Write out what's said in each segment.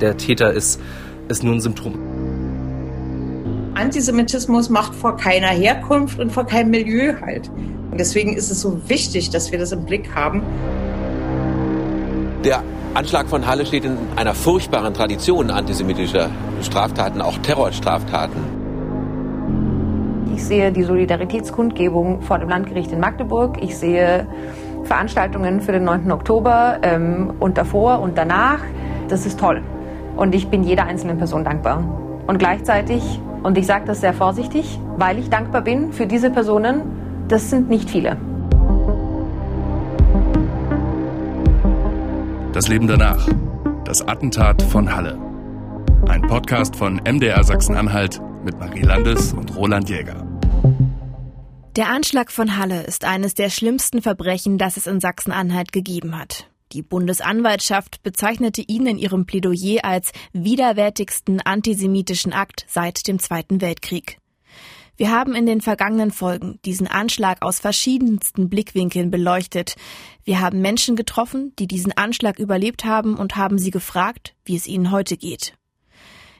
der Täter ist, ist nur ein Symptom. Antisemitismus macht vor keiner Herkunft und vor keinem Milieu halt. Und deswegen ist es so wichtig, dass wir das im Blick haben. Der Anschlag von Halle steht in einer furchtbaren Tradition antisemitischer Straftaten, auch Terrorstraftaten. Ich sehe die Solidaritätskundgebung vor dem Landgericht in Magdeburg. Ich sehe Veranstaltungen für den 9. Oktober ähm, und davor und danach. Das ist toll. Und ich bin jeder einzelnen Person dankbar. Und gleichzeitig, und ich sage das sehr vorsichtig, weil ich dankbar bin für diese Personen, das sind nicht viele. Das Leben danach. Das Attentat von Halle. Ein Podcast von MDR Sachsen-Anhalt mit Marie Landes und Roland Jäger. Der Anschlag von Halle ist eines der schlimmsten Verbrechen, das es in Sachsen-Anhalt gegeben hat. Die Bundesanwaltschaft bezeichnete ihn in ihrem Plädoyer als widerwärtigsten antisemitischen Akt seit dem Zweiten Weltkrieg. Wir haben in den vergangenen Folgen diesen Anschlag aus verschiedensten Blickwinkeln beleuchtet. Wir haben Menschen getroffen, die diesen Anschlag überlebt haben und haben sie gefragt, wie es ihnen heute geht.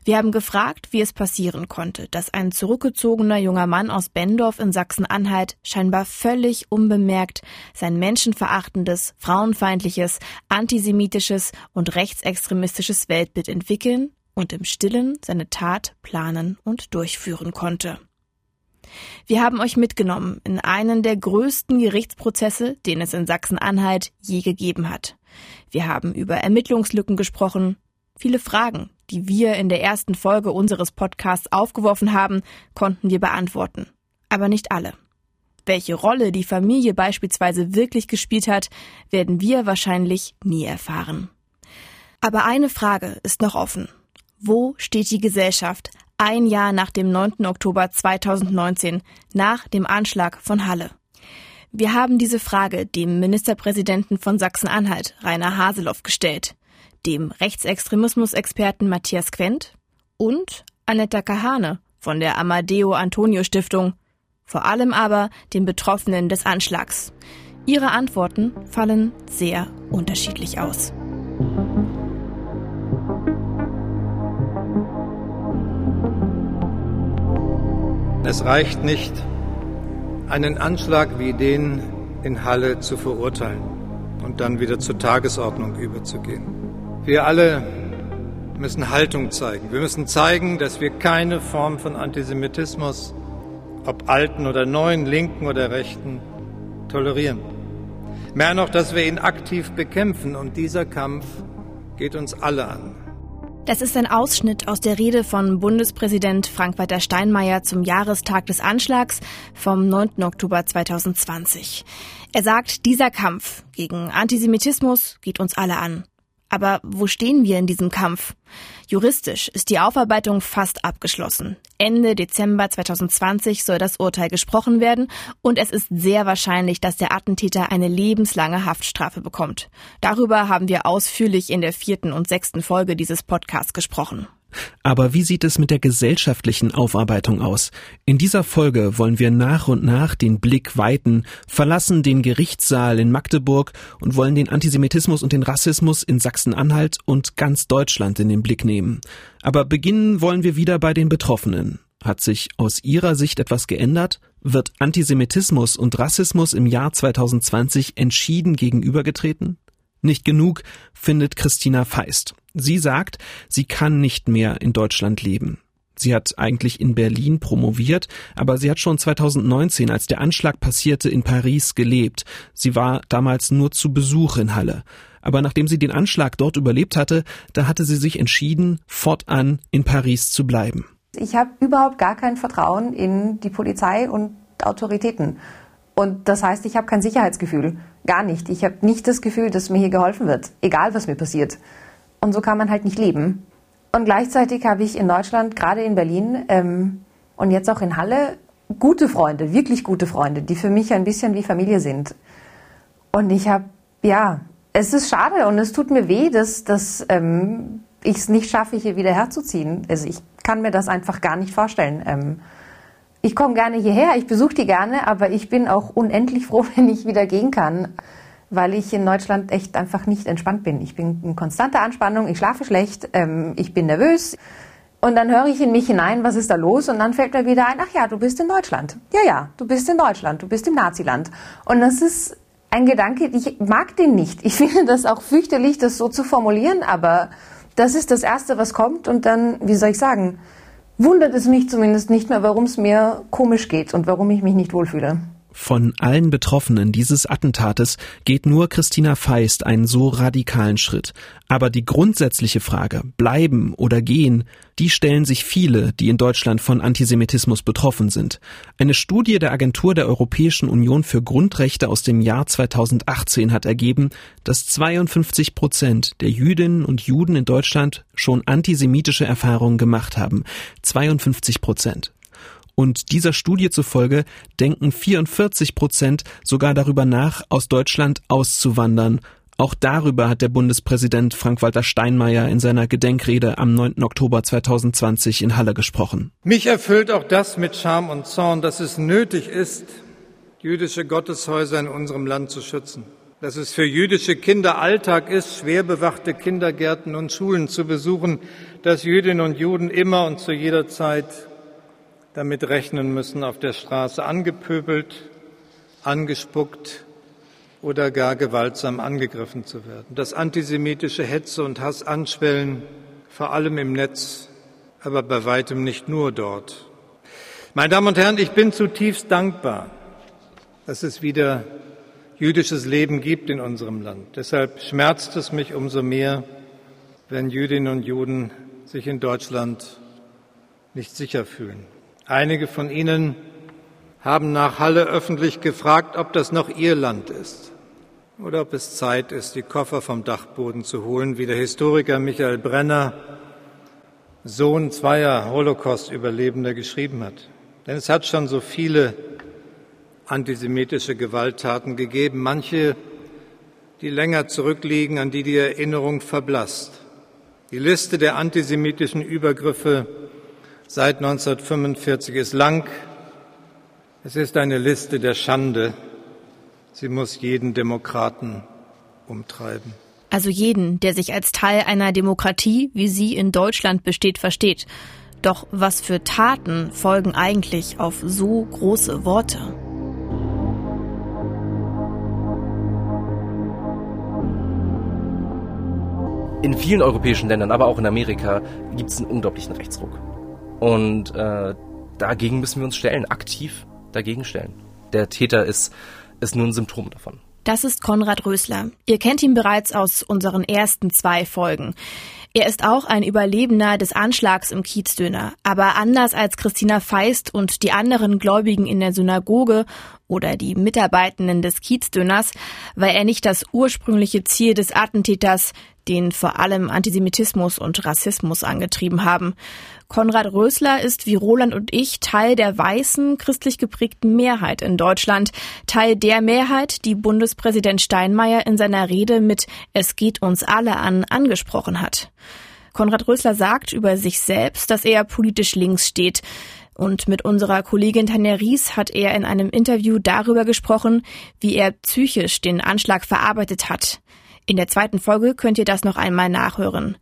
Wir haben gefragt, wie es passieren konnte, dass ein zurückgezogener junger Mann aus Bendorf in Sachsen-Anhalt scheinbar völlig unbemerkt sein menschenverachtendes, frauenfeindliches, antisemitisches und rechtsextremistisches Weltbild entwickeln und im Stillen seine Tat planen und durchführen konnte. Wir haben euch mitgenommen in einen der größten Gerichtsprozesse, den es in Sachsen-Anhalt je gegeben hat. Wir haben über Ermittlungslücken gesprochen, viele Fragen, die wir in der ersten Folge unseres Podcasts aufgeworfen haben, konnten wir beantworten. Aber nicht alle. Welche Rolle die Familie beispielsweise wirklich gespielt hat, werden wir wahrscheinlich nie erfahren. Aber eine Frage ist noch offen. Wo steht die Gesellschaft ein Jahr nach dem 9. Oktober 2019, nach dem Anschlag von Halle. Wir haben diese Frage dem Ministerpräsidenten von Sachsen-Anhalt, Rainer Haseloff, gestellt, dem Rechtsextremismus-Experten Matthias Quent und Annetta Kahane von der Amadeo Antonio Stiftung, vor allem aber den Betroffenen des Anschlags. Ihre Antworten fallen sehr unterschiedlich aus. Es reicht nicht, einen Anschlag wie den in Halle zu verurteilen und dann wieder zur Tagesordnung überzugehen. Wir alle müssen Haltung zeigen. Wir müssen zeigen, dass wir keine Form von Antisemitismus, ob alten oder neuen, linken oder rechten, tolerieren. Mehr noch, dass wir ihn aktiv bekämpfen und dieser Kampf geht uns alle an. Das ist ein Ausschnitt aus der Rede von Bundespräsident Frank-Walter Steinmeier zum Jahrestag des Anschlags vom 9. Oktober 2020. Er sagt, dieser Kampf gegen Antisemitismus geht uns alle an. Aber wo stehen wir in diesem Kampf? Juristisch ist die Aufarbeitung fast abgeschlossen. Ende Dezember 2020 soll das Urteil gesprochen werden und es ist sehr wahrscheinlich, dass der Attentäter eine lebenslange Haftstrafe bekommt. Darüber haben wir ausführlich in der vierten und sechsten Folge dieses Podcasts gesprochen. Aber wie sieht es mit der gesellschaftlichen Aufarbeitung aus? In dieser Folge wollen wir nach und nach den Blick weiten, verlassen den Gerichtssaal in Magdeburg und wollen den Antisemitismus und den Rassismus in Sachsen-Anhalt und ganz Deutschland in den Blick nehmen. Aber beginnen wollen wir wieder bei den Betroffenen. Hat sich aus Ihrer Sicht etwas geändert? Wird Antisemitismus und Rassismus im Jahr 2020 entschieden gegenübergetreten? Nicht genug, findet Christina Feist. Sie sagt, sie kann nicht mehr in Deutschland leben. Sie hat eigentlich in Berlin promoviert, aber sie hat schon 2019, als der Anschlag passierte, in Paris gelebt. Sie war damals nur zu Besuch in Halle. Aber nachdem sie den Anschlag dort überlebt hatte, da hatte sie sich entschieden, fortan in Paris zu bleiben. Ich habe überhaupt gar kein Vertrauen in die Polizei und Autoritäten. Und das heißt, ich habe kein Sicherheitsgefühl. Gar nicht. Ich habe nicht das Gefühl, dass mir hier geholfen wird, egal was mir passiert. Und so kann man halt nicht leben. Und gleichzeitig habe ich in Deutschland, gerade in Berlin ähm, und jetzt auch in Halle, gute Freunde, wirklich gute Freunde, die für mich ein bisschen wie Familie sind. Und ich habe, ja, es ist schade und es tut mir weh, dass, dass ähm, ich es nicht schaffe, hier wieder herzuziehen. Also ich kann mir das einfach gar nicht vorstellen. Ähm, ich komme gerne hierher, ich besuche die gerne, aber ich bin auch unendlich froh, wenn ich wieder gehen kann. Weil ich in Deutschland echt einfach nicht entspannt bin. Ich bin in konstanter Anspannung, ich schlafe schlecht, ähm, ich bin nervös. Und dann höre ich in mich hinein, was ist da los? Und dann fällt mir wieder ein, ach ja, du bist in Deutschland. Ja, ja, du bist in Deutschland, du bist im Naziland. Und das ist ein Gedanke, ich mag den nicht. Ich finde das auch fürchterlich, das so zu formulieren, aber das ist das Erste, was kommt. Und dann, wie soll ich sagen, wundert es mich zumindest nicht mehr, warum es mir komisch geht und warum ich mich nicht wohlfühle. Von allen Betroffenen dieses Attentates geht nur Christina Feist einen so radikalen Schritt. Aber die grundsätzliche Frage, bleiben oder gehen, die stellen sich viele, die in Deutschland von Antisemitismus betroffen sind. Eine Studie der Agentur der Europäischen Union für Grundrechte aus dem Jahr 2018 hat ergeben, dass 52 Prozent der Jüdinnen und Juden in Deutschland schon antisemitische Erfahrungen gemacht haben. 52 Prozent. Und dieser Studie zufolge denken 44 Prozent sogar darüber nach, aus Deutschland auszuwandern. Auch darüber hat der Bundespräsident Frank-Walter Steinmeier in seiner Gedenkrede am 9. Oktober 2020 in Halle gesprochen. Mich erfüllt auch das mit Scham und Zorn, dass es nötig ist, jüdische Gotteshäuser in unserem Land zu schützen. Dass es für jüdische Kinder Alltag ist, schwer bewachte Kindergärten und Schulen zu besuchen, dass Jüdinnen und Juden immer und zu jeder Zeit damit rechnen müssen, auf der Straße angepöbelt, angespuckt oder gar gewaltsam angegriffen zu werden. Dass antisemitische Hetze und Hass anschwellen, vor allem im Netz, aber bei weitem nicht nur dort. Meine Damen und Herren, ich bin zutiefst dankbar, dass es wieder jüdisches Leben gibt in unserem Land. Deshalb schmerzt es mich umso mehr, wenn Jüdinnen und Juden sich in Deutschland nicht sicher fühlen. Einige von Ihnen haben nach Halle öffentlich gefragt, ob das noch Ihr Land ist oder ob es Zeit ist, die Koffer vom Dachboden zu holen, wie der Historiker Michael Brenner, Sohn zweier Holocaust-Überlebender, geschrieben hat. Denn es hat schon so viele antisemitische Gewalttaten gegeben, manche, die länger zurückliegen, an die die Erinnerung verblasst. Die Liste der antisemitischen Übergriffe seit 1945 ist lang. Es ist eine Liste der Schande. Sie muss jeden Demokraten umtreiben. Also jeden, der sich als Teil einer Demokratie, wie sie in Deutschland besteht, versteht. Doch was für Taten folgen eigentlich auf so große Worte? In vielen europäischen Ländern, aber auch in Amerika, gibt es einen unglaublichen Rechtsruck. Und äh, dagegen müssen wir uns stellen, aktiv dagegen stellen. Der Täter ist, ist nur ein Symptom davon. Das ist Konrad Rösler. Ihr kennt ihn bereits aus unseren ersten zwei Folgen. Er ist auch ein Überlebender des Anschlags im Kiezdöner. Aber anders als Christina Feist und die anderen Gläubigen in der Synagoge oder die Mitarbeitenden des Kiezdöners war er nicht das ursprüngliche Ziel des Attentäters, den vor allem Antisemitismus und Rassismus angetrieben haben. Konrad Rösler ist wie Roland und ich Teil der weißen, christlich geprägten Mehrheit in Deutschland, Teil der Mehrheit, die Bundespräsident Steinmeier in seiner Rede mit Es geht uns alle an angesprochen hat. Konrad Rösler sagt über sich selbst, dass er politisch links steht. Und mit unserer Kollegin Tanja Ries hat er in einem Interview darüber gesprochen, wie er psychisch den Anschlag verarbeitet hat. In der zweiten Folge könnt ihr das noch einmal nachhören.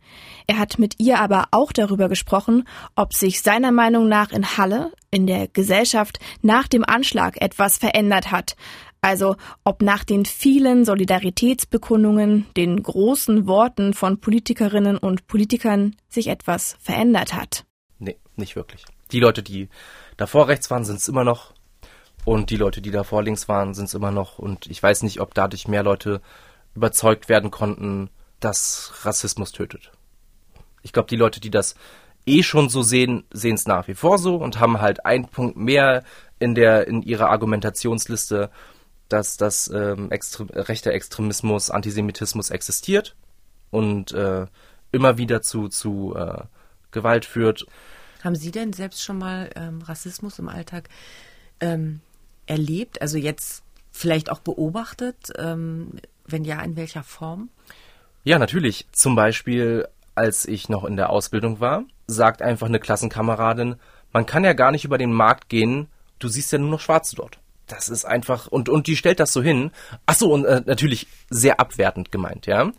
Er hat mit ihr aber auch darüber gesprochen, ob sich seiner Meinung nach in Halle, in der Gesellschaft nach dem Anschlag etwas verändert hat. Also ob nach den vielen Solidaritätsbekundungen, den großen Worten von Politikerinnen und Politikern sich etwas verändert hat. Nee, nicht wirklich. Die Leute, die davor rechts waren, sind es immer noch. Und die Leute, die davor links waren, sind es immer noch. Und ich weiß nicht, ob dadurch mehr Leute überzeugt werden konnten, dass Rassismus tötet. Ich glaube, die Leute, die das eh schon so sehen, sehen es nach wie vor so und haben halt einen Punkt mehr in der in ihrer Argumentationsliste, dass das ähm, extre rechter Extremismus, Antisemitismus existiert und äh, immer wieder zu zu äh, Gewalt führt. Haben Sie denn selbst schon mal ähm, Rassismus im Alltag ähm, erlebt? Also jetzt vielleicht auch beobachtet? Ähm, wenn ja, in welcher Form? Ja, natürlich. Zum Beispiel, als ich noch in der Ausbildung war, sagt einfach eine Klassenkameradin, man kann ja gar nicht über den Markt gehen, du siehst ja nur noch Schwarze dort. das ist einfach, und, und die stellt das so hin. Ach so, und äh, natürlich sehr abwertend gemeint, ja.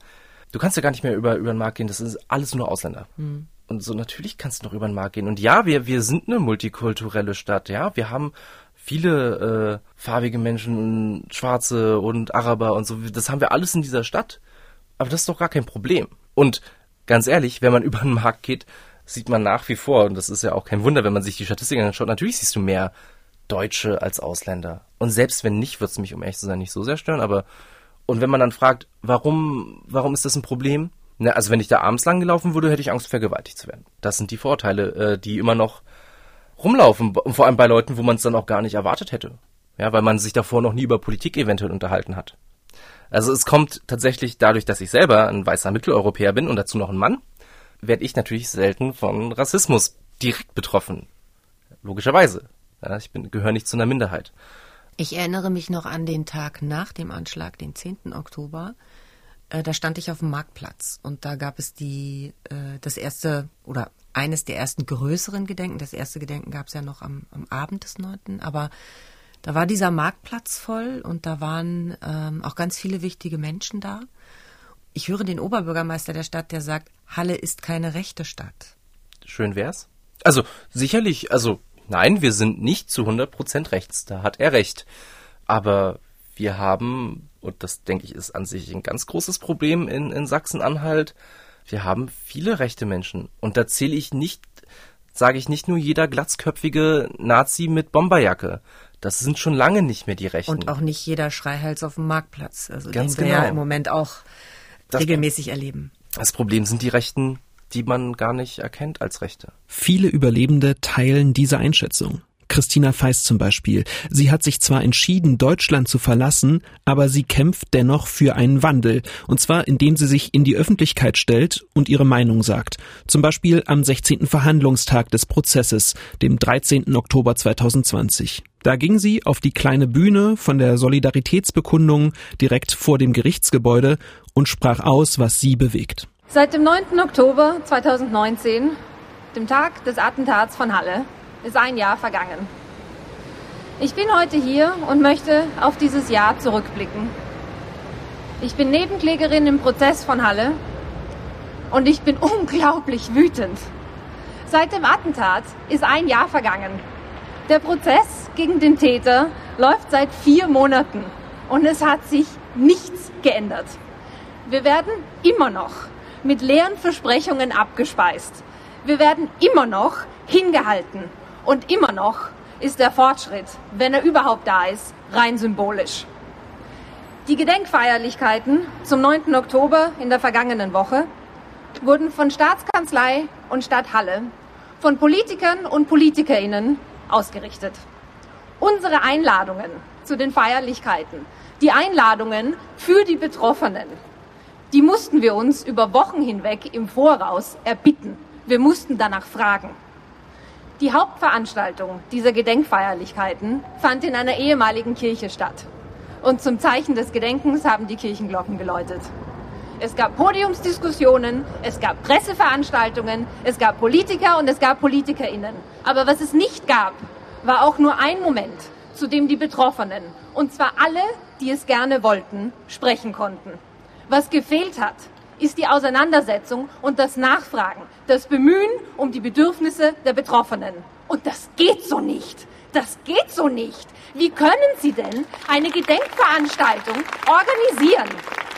Du kannst ja gar nicht mehr über, über den Markt gehen, das ist alles nur Ausländer. Mhm. Und so, natürlich kannst du noch über den Markt gehen. Und ja, wir, wir sind eine multikulturelle Stadt, ja. Wir haben viele äh, farbige Menschen, Schwarze und Araber und so. Das haben wir alles in dieser Stadt. Aber das ist doch gar kein Problem. Und ganz ehrlich, wenn man über den Markt geht, sieht man nach wie vor, und das ist ja auch kein Wunder, wenn man sich die Statistiken anschaut, natürlich siehst du mehr Deutsche als Ausländer. Und selbst wenn nicht, wird es mich, um ehrlich zu sein, nicht so sehr stören. Aber und wenn man dann fragt, warum, warum ist das ein Problem? Na, also wenn ich da abends lang gelaufen würde, hätte ich Angst, vergewaltigt zu werden. Das sind die Vorteile, äh, die immer noch rumlaufen. Und vor allem bei Leuten, wo man es dann auch gar nicht erwartet hätte. Ja, weil man sich davor noch nie über Politik eventuell unterhalten hat. Also es kommt tatsächlich dadurch, dass ich selber ein weißer Mitteleuropäer bin und dazu noch ein Mann, werde ich natürlich selten von Rassismus direkt betroffen. Logischerweise. Ja, ich gehöre nicht zu einer Minderheit. Ich erinnere mich noch an den Tag nach dem Anschlag, den 10. Oktober. Äh, da stand ich auf dem Marktplatz und da gab es die, äh, das erste oder eines der ersten größeren Gedenken. Das erste Gedenken gab es ja noch am, am Abend des 9. Aber da war dieser Marktplatz voll und da waren ähm, auch ganz viele wichtige Menschen da. Ich höre den Oberbürgermeister der Stadt, der sagt, Halle ist keine rechte Stadt. Schön wär's. Also sicherlich, also nein, wir sind nicht zu 100% rechts, da hat er recht. Aber wir haben, und das denke ich ist an sich ein ganz großes Problem in, in Sachsen-Anhalt, wir haben viele rechte Menschen. Und da zähle ich nicht, sage ich nicht nur jeder glatzköpfige Nazi mit Bomberjacke. Das sind schon lange nicht mehr die Rechten. Und auch nicht jeder Schreihals auf dem Marktplatz. Also Ganz den genau. wir ja im Moment auch das regelmäßig erleben. Das Problem sind die Rechten, die man gar nicht erkennt als Rechte. Viele Überlebende teilen diese Einschätzung. Christina Feist zum Beispiel. Sie hat sich zwar entschieden, Deutschland zu verlassen, aber sie kämpft dennoch für einen Wandel. Und zwar, indem sie sich in die Öffentlichkeit stellt und ihre Meinung sagt. Zum Beispiel am 16. Verhandlungstag des Prozesses, dem 13. Oktober 2020. Da ging sie auf die kleine Bühne von der Solidaritätsbekundung direkt vor dem Gerichtsgebäude und sprach aus, was sie bewegt. Seit dem 9. Oktober 2019, dem Tag des Attentats von Halle, ist ein Jahr vergangen. Ich bin heute hier und möchte auf dieses Jahr zurückblicken. Ich bin Nebenklägerin im Prozess von Halle und ich bin unglaublich wütend. Seit dem Attentat ist ein Jahr vergangen. Der Prozess gegen den Täter läuft seit vier Monaten und es hat sich nichts geändert. Wir werden immer noch mit leeren Versprechungen abgespeist. Wir werden immer noch hingehalten und immer noch ist der Fortschritt, wenn er überhaupt da ist, rein symbolisch. Die Gedenkfeierlichkeiten zum 9. Oktober in der vergangenen Woche wurden von Staatskanzlei und Stadt Halle, von Politikern und Politikerinnen ausgerichtet. Unsere Einladungen zu den Feierlichkeiten, die Einladungen für die Betroffenen, die mussten wir uns über Wochen hinweg im Voraus erbitten. Wir mussten danach fragen. Die Hauptveranstaltung dieser Gedenkfeierlichkeiten fand in einer ehemaligen Kirche statt. Und zum Zeichen des Gedenkens haben die Kirchenglocken geläutet. Es gab Podiumsdiskussionen, es gab Presseveranstaltungen, es gab Politiker und es gab Politikerinnen. Aber was es nicht gab, war auch nur ein Moment, zu dem die Betroffenen, und zwar alle, die es gerne wollten, sprechen konnten. Was gefehlt hat, ist die Auseinandersetzung und das Nachfragen, das Bemühen um die Bedürfnisse der Betroffenen. Und das geht so nicht. Das geht so nicht. Wie können Sie denn eine Gedenkveranstaltung organisieren,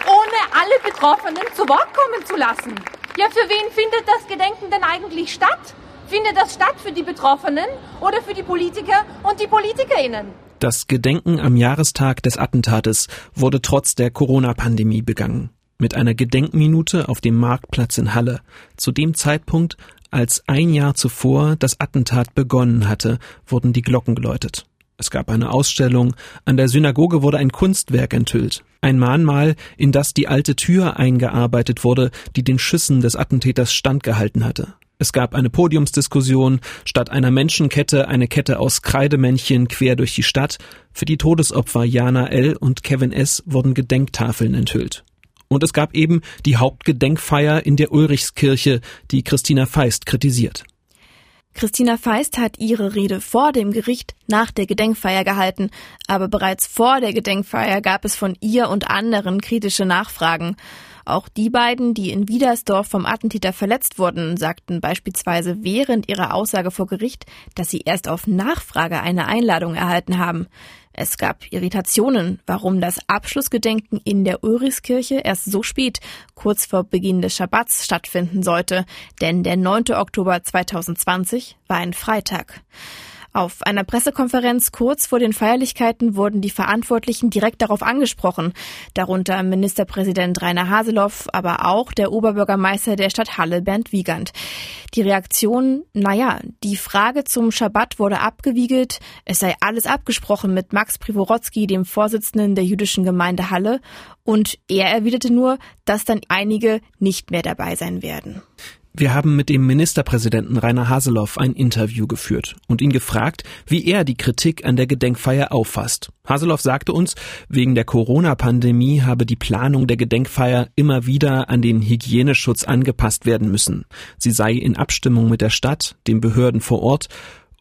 ohne alle Betroffenen zu Wort kommen zu lassen? Ja, für wen findet das Gedenken denn eigentlich statt? Findet das statt für die Betroffenen oder für die Politiker und die Politikerinnen? Das Gedenken am Jahrestag des Attentates wurde trotz der Corona-Pandemie begangen. Mit einer Gedenkminute auf dem Marktplatz in Halle. Zu dem Zeitpunkt, als ein Jahr zuvor das Attentat begonnen hatte, wurden die Glocken geläutet. Es gab eine Ausstellung, an der Synagoge wurde ein Kunstwerk enthüllt, ein Mahnmal, in das die alte Tür eingearbeitet wurde, die den Schüssen des Attentäters standgehalten hatte. Es gab eine Podiumsdiskussion, statt einer Menschenkette eine Kette aus Kreidemännchen quer durch die Stadt. Für die Todesopfer Jana L. und Kevin S. wurden Gedenktafeln enthüllt. Und es gab eben die Hauptgedenkfeier in der Ulrichskirche, die Christina Feist kritisiert. Christina Feist hat ihre Rede vor dem Gericht nach der Gedenkfeier gehalten, aber bereits vor der Gedenkfeier gab es von ihr und anderen kritische Nachfragen. Auch die beiden, die in Wiedersdorf vom Attentäter verletzt wurden, sagten beispielsweise während ihrer Aussage vor Gericht, dass sie erst auf Nachfrage eine Einladung erhalten haben. Es gab Irritationen, warum das Abschlussgedenken in der Ulrichskirche erst so spät, kurz vor Beginn des Schabbats, stattfinden sollte, denn der 9. Oktober 2020 war ein Freitag. Auf einer Pressekonferenz kurz vor den Feierlichkeiten wurden die Verantwortlichen direkt darauf angesprochen, darunter Ministerpräsident Rainer Haseloff, aber auch der Oberbürgermeister der Stadt Halle, Bernd Wiegand. Die Reaktion, naja, die Frage zum Schabbat wurde abgewiegelt, es sei alles abgesprochen mit Max Privorotsky, dem Vorsitzenden der jüdischen Gemeinde Halle, und er erwiderte nur, dass dann einige nicht mehr dabei sein werden. Wir haben mit dem Ministerpräsidenten Rainer Haseloff ein Interview geführt und ihn gefragt, wie er die Kritik an der Gedenkfeier auffasst. Haseloff sagte uns, wegen der Corona-Pandemie habe die Planung der Gedenkfeier immer wieder an den Hygieneschutz angepasst werden müssen. Sie sei in Abstimmung mit der Stadt, den Behörden vor Ort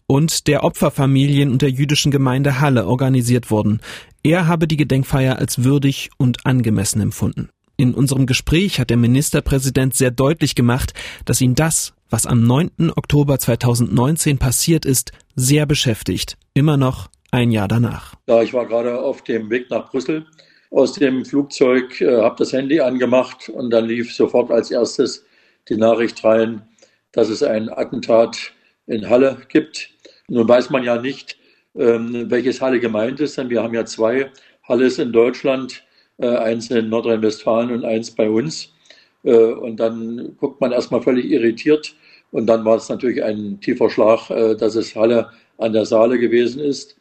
und der Opferfamilien und der jüdischen Gemeinde Halle organisiert worden. Er habe die Gedenkfeier als würdig und angemessen empfunden. In unserem Gespräch hat der Ministerpräsident sehr deutlich gemacht, dass ihn das, was am 9. Oktober 2019 passiert ist, sehr beschäftigt. Immer noch ein Jahr danach. Ja, ich war gerade auf dem Weg nach Brüssel aus dem Flugzeug, äh, habe das Handy angemacht und dann lief sofort als erstes die Nachricht rein, dass es ein Attentat in Halle gibt. Nun weiß man ja nicht, ähm, welches Halle gemeint ist, denn wir haben ja zwei Halles in Deutschland eins in Nordrhein-Westfalen und eins bei uns. Äh, und dann guckt man erstmal völlig irritiert. Und dann war es natürlich ein tiefer Schlag, äh, dass es Halle an der Saale gewesen ist.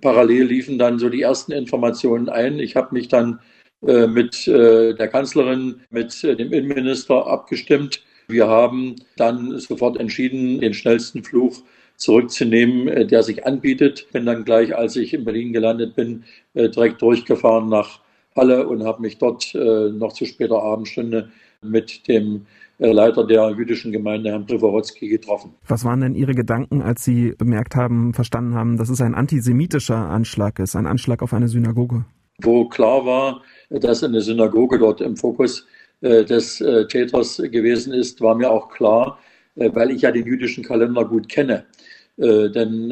Parallel liefen dann so die ersten Informationen ein. Ich habe mich dann mit der Kanzlerin, mit dem Innenminister abgestimmt. Wir haben dann sofort entschieden, den schnellsten Fluch zurückzunehmen, der sich anbietet. Bin dann gleich, als ich in Berlin gelandet bin, direkt durchgefahren nach Halle und habe mich dort äh, noch zu später Abendstunde mit dem äh, Leiter der jüdischen Gemeinde, Herrn Privorotsky, getroffen. Was waren denn Ihre Gedanken, als Sie bemerkt haben, verstanden haben, dass es ein antisemitischer Anschlag ist, ein Anschlag auf eine Synagoge? Wo klar war, dass eine Synagoge dort im Fokus äh, des äh, Täters gewesen ist, war mir auch klar, äh, weil ich ja den jüdischen Kalender gut kenne. Äh, denn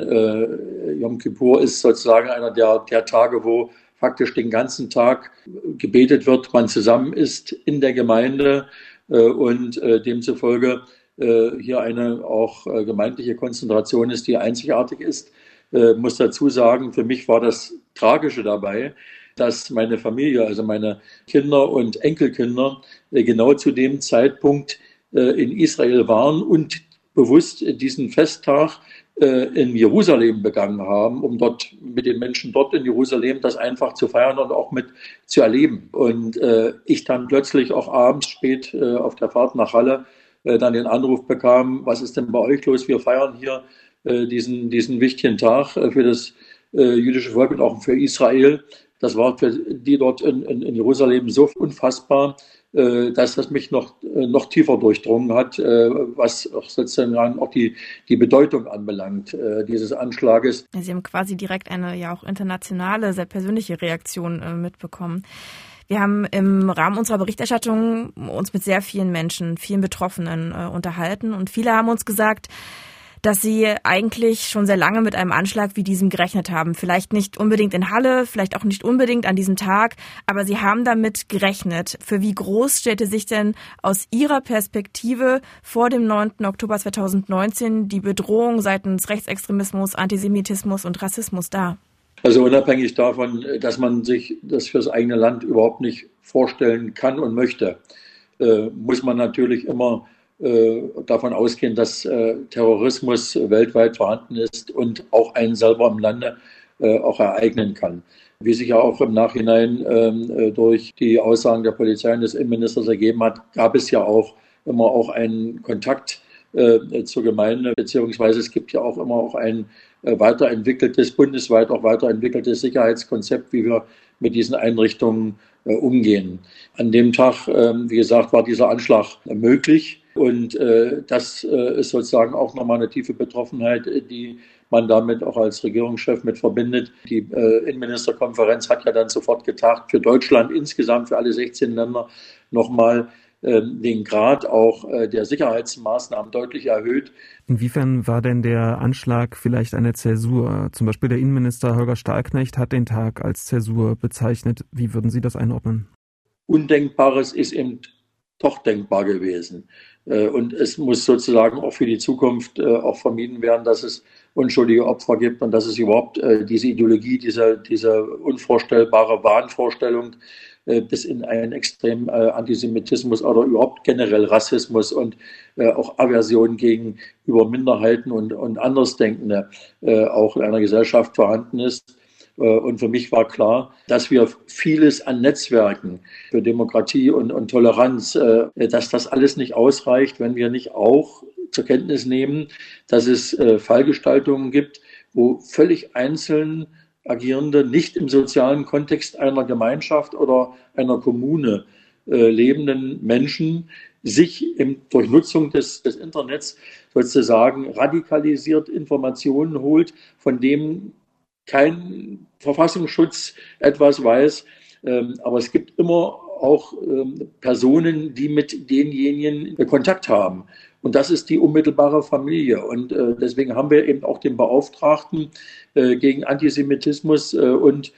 Yom Kippur ist sozusagen einer der, der Tage, wo faktisch den ganzen Tag gebetet wird, man zusammen ist in der Gemeinde äh, und äh, demzufolge äh, hier eine auch gemeindliche Konzentration ist, die einzigartig ist. muss dazu sagen, für mich war das Tragische dabei, dass meine Familie, also meine Kinder und Enkelkinder, genau zu dem Zeitpunkt in Israel waren und bewusst diesen Festtag in Jerusalem begangen haben, um dort mit den Menschen dort in Jerusalem das einfach zu feiern und auch mit zu erleben. Und äh, ich dann plötzlich auch abends spät äh, auf der Fahrt nach Halle äh, dann den Anruf bekam, was ist denn bei euch los? Wir feiern hier äh, diesen, diesen wichtigen Tag äh, für das jüdische Volk und auch für Israel. Das war für die dort in, in, in Jerusalem so unfassbar, äh, dass das mich noch, äh, noch tiefer durchdrungen hat, äh, was auch sozusagen auch die, die Bedeutung anbelangt, dieses Anschlages. Sie haben quasi direkt eine ja auch internationale, sehr persönliche Reaktion mitbekommen. Wir haben im Rahmen unserer Berichterstattung uns mit sehr vielen Menschen, vielen Betroffenen unterhalten und viele haben uns gesagt, dass sie eigentlich schon sehr lange mit einem Anschlag wie diesem gerechnet haben. Vielleicht nicht unbedingt in Halle, vielleicht auch nicht unbedingt an diesem Tag, aber sie haben damit gerechnet. Für wie groß stellte sich denn aus Ihrer Perspektive vor dem 9. Oktober 2019 die Bedrohung seitens Rechtsextremismus, Antisemitismus und Rassismus dar? Also unabhängig davon, dass man sich das fürs eigene Land überhaupt nicht vorstellen kann und möchte, äh, muss man natürlich immer davon ausgehen, dass äh, Terrorismus weltweit vorhanden ist und auch einen selber im Lande äh, auch ereignen kann. Wie sich ja auch im Nachhinein ähm, durch die Aussagen der Polizei und des Innenministers ergeben hat, gab es ja auch immer auch einen Kontakt zur Gemeinde, beziehungsweise es gibt ja auch immer auch ein weiterentwickeltes, bundesweit auch weiterentwickeltes Sicherheitskonzept, wie wir mit diesen Einrichtungen umgehen. An dem Tag, ähm, wie gesagt, war dieser Anschlag möglich. Und äh, das äh, ist sozusagen auch nochmal eine tiefe Betroffenheit, die man damit auch als Regierungschef mit verbindet. Die äh, Innenministerkonferenz hat ja dann sofort getagt für Deutschland insgesamt, für alle 16 Länder nochmal ähm, den Grad auch äh, der Sicherheitsmaßnahmen deutlich erhöht. Inwiefern war denn der Anschlag vielleicht eine Zäsur? Zum Beispiel der Innenminister Holger Stahlknecht hat den Tag als Zäsur bezeichnet. Wie würden Sie das einordnen? Undenkbares ist eben doch denkbar gewesen. Äh, und es muss sozusagen auch für die Zukunft äh, auch vermieden werden, dass es unschuldige Opfer gibt und dass es überhaupt diese Ideologie, diese, diese unvorstellbare Wahnvorstellung äh, bis in einen extremen äh, Antisemitismus oder überhaupt generell Rassismus und äh, auch Aversion gegenüber Minderheiten und, und Andersdenkende auch in einer Gesellschaft vorhanden ist. Und für mich war klar, dass wir vieles an Netzwerken für Demokratie und, und Toleranz, dass das alles nicht ausreicht, wenn wir nicht auch zur Kenntnis nehmen, dass es Fallgestaltungen gibt, wo völlig einzeln agierende, nicht im sozialen Kontext einer Gemeinschaft oder einer Kommune äh, lebenden Menschen sich im, durch Nutzung des, des Internets sozusagen radikalisiert Informationen holt, von dem kein Verfassungsschutz etwas weiß. Ähm, aber es gibt immer auch ähm, Personen, die mit denjenigen Kontakt haben. Und das ist die unmittelbare Familie. Und äh, deswegen haben wir eben auch den Beauftragten äh, gegen Antisemitismus äh, und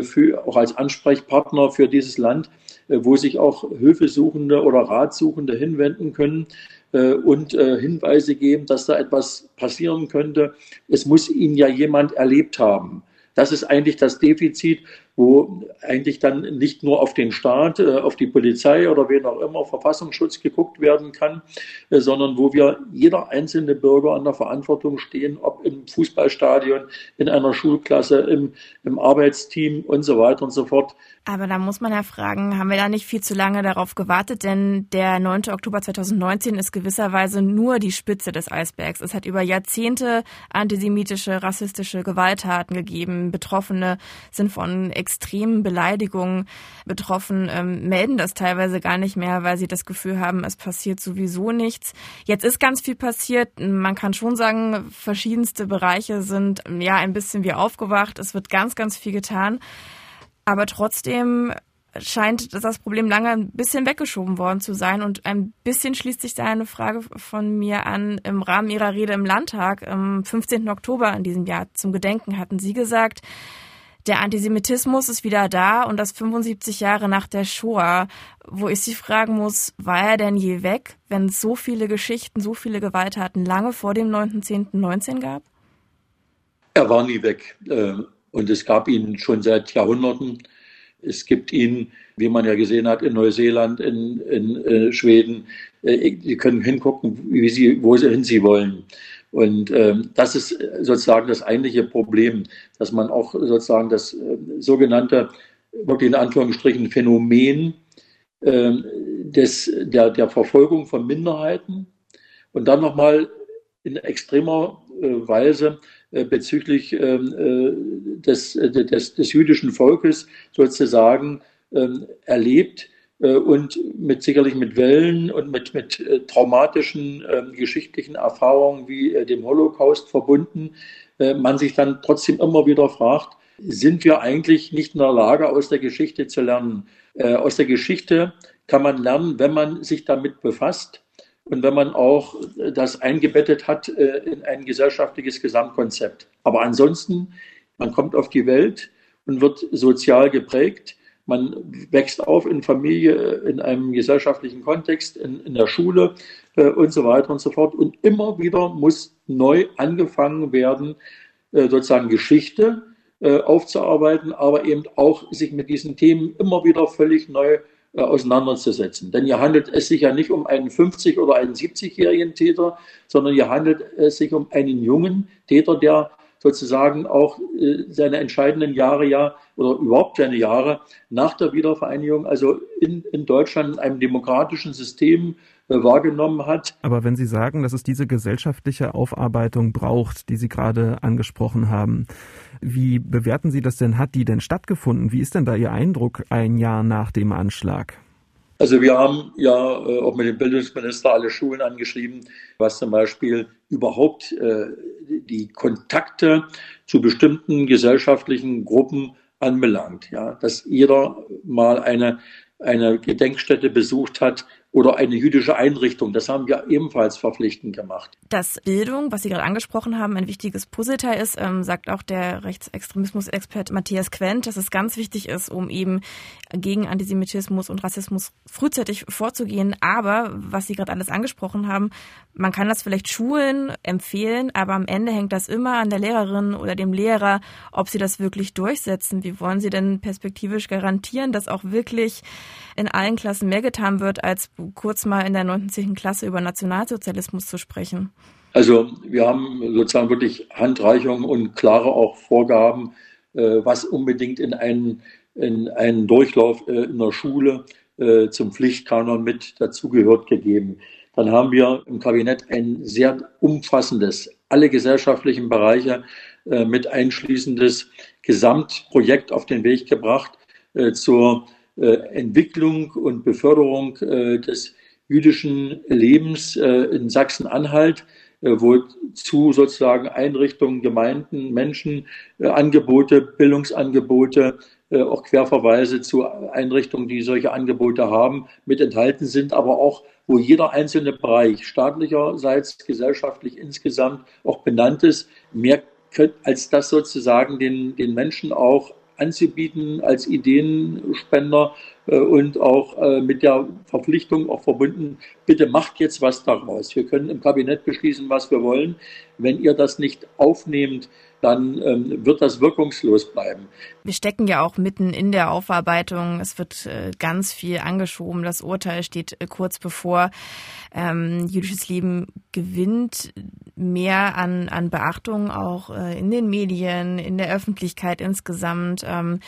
für, auch als Ansprechpartner für dieses Land, wo sich auch Hilfesuchende oder Ratsuchende hinwenden können und Hinweise geben, dass da etwas passieren könnte. Es muss ihn ja jemand erlebt haben. Das ist eigentlich das Defizit, wo eigentlich dann nicht nur auf den Staat, äh, auf die Polizei oder wen auch immer, Verfassungsschutz geguckt werden kann, äh, sondern wo wir jeder einzelne Bürger an der Verantwortung stehen, ob im Fußballstadion, in einer Schulklasse, im, im Arbeitsteam und so weiter und so fort. Aber da muss man ja fragen, haben wir da nicht viel zu lange darauf gewartet? Denn der 9. Oktober 2019 ist gewisserweise nur die Spitze des Eisbergs. Es hat über Jahrzehnte antisemitische, rassistische Gewalttaten gegeben. Betroffene sind von extremen Beleidigungen betroffen, ähm, melden das teilweise gar nicht mehr, weil sie das Gefühl haben, es passiert sowieso nichts. Jetzt ist ganz viel passiert. Man kann schon sagen, verschiedenste Bereiche sind ja ein bisschen wie aufgewacht. Es wird ganz, ganz viel getan. Aber trotzdem scheint das Problem lange ein bisschen weggeschoben worden zu sein. Und ein bisschen schließt sich da eine Frage von mir an. Im Rahmen Ihrer Rede im Landtag am 15. Oktober in diesem Jahr zum Gedenken hatten Sie gesagt, der Antisemitismus ist wieder da und das 75 Jahre nach der Shoah, wo ich Sie fragen muss, war er denn je weg, wenn es so viele Geschichten, so viele Gewalttaten lange vor dem 9.10.19 gab? Er war nie weg äh, und es gab ihn schon seit Jahrhunderten. Es gibt ihn, wie man ja gesehen hat, in Neuseeland, in, in äh, Schweden. Äh, Sie können hingucken, wie sie, wo sie hin sie wollen. Und ähm, das ist sozusagen das eigentliche Problem, dass man auch sozusagen das äh, sogenannte, wirklich in Anführungsstrichen, Phänomen äh, des, der, der Verfolgung von Minderheiten und dann nochmal in extremer äh, Weise äh, bezüglich ähm, äh, des, des, des jüdischen Volkes sozusagen ähm, erlebt, äh, und mit sicherlich mit Wellen und mit, mit äh, traumatischen äh, geschichtlichen Erfahrungen wie äh, dem Holocaust verbunden, äh, man sich dann trotzdem immer wieder fragt, sind wir eigentlich nicht in der Lage, aus der Geschichte zu lernen? Äh, aus der Geschichte kann man lernen, wenn man sich damit befasst und wenn man auch das eingebettet hat in ein gesellschaftliches Gesamtkonzept. Aber ansonsten, man kommt auf die Welt und wird sozial geprägt man wächst auf in Familie, in einem gesellschaftlichen Kontext, in, in der Schule äh, und so weiter und so fort. Und immer wieder muss neu angefangen werden, äh, sozusagen Geschichte äh, aufzuarbeiten, aber eben auch sich mit diesen Themen immer wieder völlig neu äh, auseinanderzusetzen. Denn hier handelt es sich ja nicht um einen 50- oder einen 70-jährigen Täter, sondern hier handelt es sich um einen jungen Täter, der sozusagen auch äh, seine entscheidenden Jahre ja oder überhaupt seine Jahre nach der Wiedervereinigung, also in, in Deutschland in einem demokratischen System äh, wahrgenommen hat. Aber wenn Sie sagen, dass es diese gesellschaftliche Aufarbeitung braucht, die Sie gerade angesprochen haben, wie bewerten Sie das denn? Hat die denn stattgefunden? Wie ist denn da Ihr Eindruck ein Jahr nach dem Anschlag? Also wir haben ja äh, auch mit dem Bildungsminister alle Schulen angeschrieben, was zum Beispiel überhaupt äh, die Kontakte zu bestimmten gesellschaftlichen Gruppen anbelangt. Ja, dass jeder mal eine, eine Gedenkstätte besucht hat oder eine jüdische Einrichtung. Das haben wir ebenfalls verpflichtend gemacht. Dass Bildung, was Sie gerade angesprochen haben, ein wichtiges Puzzleteil ist, ähm, sagt auch der Rechtsextremismus-Expert Matthias Quent, dass es ganz wichtig ist, um eben gegen Antisemitismus und Rassismus frühzeitig vorzugehen. Aber, was Sie gerade alles angesprochen haben, man kann das vielleicht Schulen empfehlen, aber am Ende hängt das immer an der Lehrerin oder dem Lehrer, ob sie das wirklich durchsetzen. Wie wollen Sie denn perspektivisch garantieren, dass auch wirklich in allen Klassen mehr getan wird, als kurz mal in der 19. Klasse über Nationalsozialismus zu sprechen? Also wir haben sozusagen wirklich Handreichungen und klare auch Vorgaben, äh, was unbedingt in einen, in einen Durchlauf äh, in der Schule äh, zum Pflichtkanon mit dazugehört gegeben. Dann haben wir im Kabinett ein sehr umfassendes, alle gesellschaftlichen Bereiche mit einschließendes Gesamtprojekt auf den Weg gebracht zur Entwicklung und Beförderung äh, des jüdischen Lebens äh, in Sachsen-Anhalt, wozu sozusagen Einrichtungen, Gemeinden, Menschen, Angebote, Bildungsangebote, auch Querverweise zu Einrichtungen, die solche Angebote haben, mit enthalten sind, aber auch wo jeder einzelne Bereich staatlicherseits, gesellschaftlich insgesamt auch benannt ist, mehr als das sozusagen den, den Menschen auch anzubieten als Ideenspender äh, und auch äh, mit der Verpflichtung auch verbunden, bitte macht jetzt was daraus. Wir können im Kabinett beschließen, was wir wollen. Wenn ihr das nicht aufnehmt, dann ähm, wird das wirkungslos bleiben. Wir stecken ja auch mitten in der Aufarbeitung. Es wird äh, ganz viel angeschoben. Das Urteil steht äh, kurz bevor. Ähm, jüdisches Leben gewinnt mehr an, an Beachtung auch äh, in den Medien, in der Öffentlichkeit insgesamt. Ähm,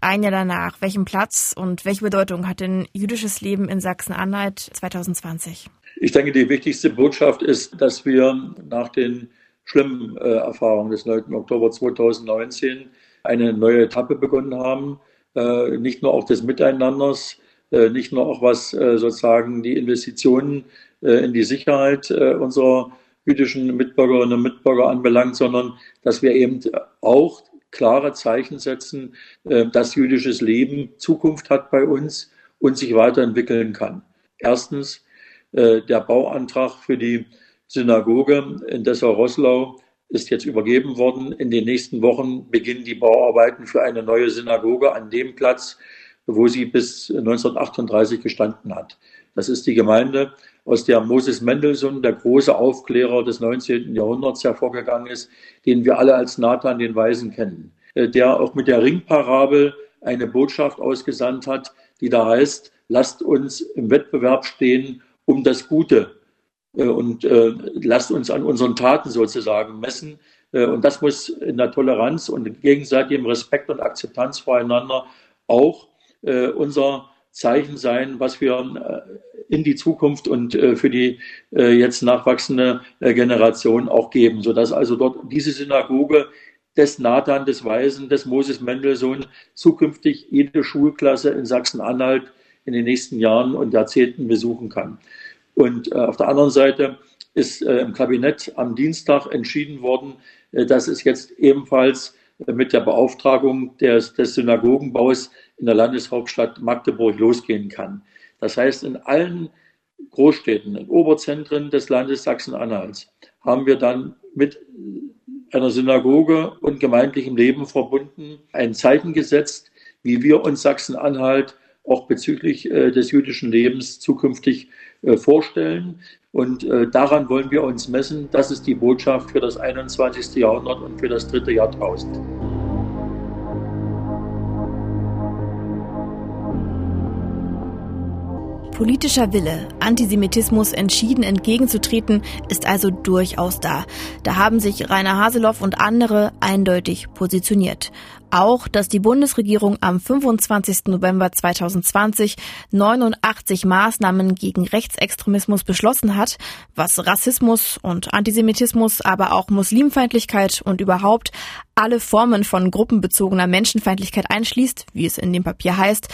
ein Jahr danach, welchen Platz und welche Bedeutung hat denn jüdisches Leben in Sachsen-Anhalt 2020? Ich denke, die wichtigste Botschaft ist, dass wir nach den schlimmen äh, Erfahrungen des 9. Oktober 2019 eine neue Etappe begonnen haben, äh, nicht nur auch des Miteinanders, äh, nicht nur auch was äh, sozusagen die Investitionen äh, in die Sicherheit äh, unserer jüdischen Mitbürgerinnen und Mitbürger anbelangt, sondern dass wir eben auch klare Zeichen setzen, dass jüdisches Leben Zukunft hat bei uns und sich weiterentwickeln kann. Erstens der Bauantrag für die Synagoge in Dessau-Rosslau ist jetzt übergeben worden. In den nächsten Wochen beginnen die Bauarbeiten für eine neue Synagoge an dem Platz, wo sie bis 1938 gestanden hat. Das ist die Gemeinde, aus der Moses Mendelssohn, der große Aufklärer des 19. Jahrhunderts, hervorgegangen ist, den wir alle als Nathan den Weisen kennen, äh, der auch mit der Ringparabel eine Botschaft ausgesandt hat, die da heißt, lasst uns im Wettbewerb stehen um das Gute und äh, lasst uns an unseren Taten sozusagen messen. Äh, und das muss in der Toleranz und in gegenseitigem Respekt und Akzeptanz voreinander auch unser Zeichen sein, was wir in die Zukunft und für die jetzt nachwachsende Generation auch geben, sodass also dort diese Synagoge des Nathan, des Weisen, des Moses Mendelssohn zukünftig jede Schulklasse in Sachsen-Anhalt in den nächsten Jahren und Jahrzehnten besuchen kann. Und äh, auf der anderen Seite ist äh, im Kabinett am Dienstag entschieden worden, äh, dass es jetzt ebenfalls äh, mit der Beauftragung des, des Synagogenbaus in der Landeshauptstadt Magdeburg losgehen kann. Das heißt, in allen Großstädten, in Oberzentren des Landes Sachsen-Anhalts haben wir dann mit einer Synagoge und gemeindlichem Leben verbunden ein Zeichen gesetzt, wie wir uns Sachsen-Anhalt auch bezüglich äh, des jüdischen Lebens zukünftig vorstellen. Und äh, daran wollen wir uns messen. Das ist die Botschaft für das 21. Jahrhundert und für das dritte Jahrtausend. Politischer Wille, Antisemitismus entschieden entgegenzutreten, ist also durchaus da. Da haben sich Rainer Haseloff und andere eindeutig positioniert. Auch, dass die Bundesregierung am 25. November 2020 89 Maßnahmen gegen Rechtsextremismus beschlossen hat, was Rassismus und Antisemitismus, aber auch Muslimfeindlichkeit und überhaupt alle Formen von gruppenbezogener Menschenfeindlichkeit einschließt, wie es in dem Papier heißt,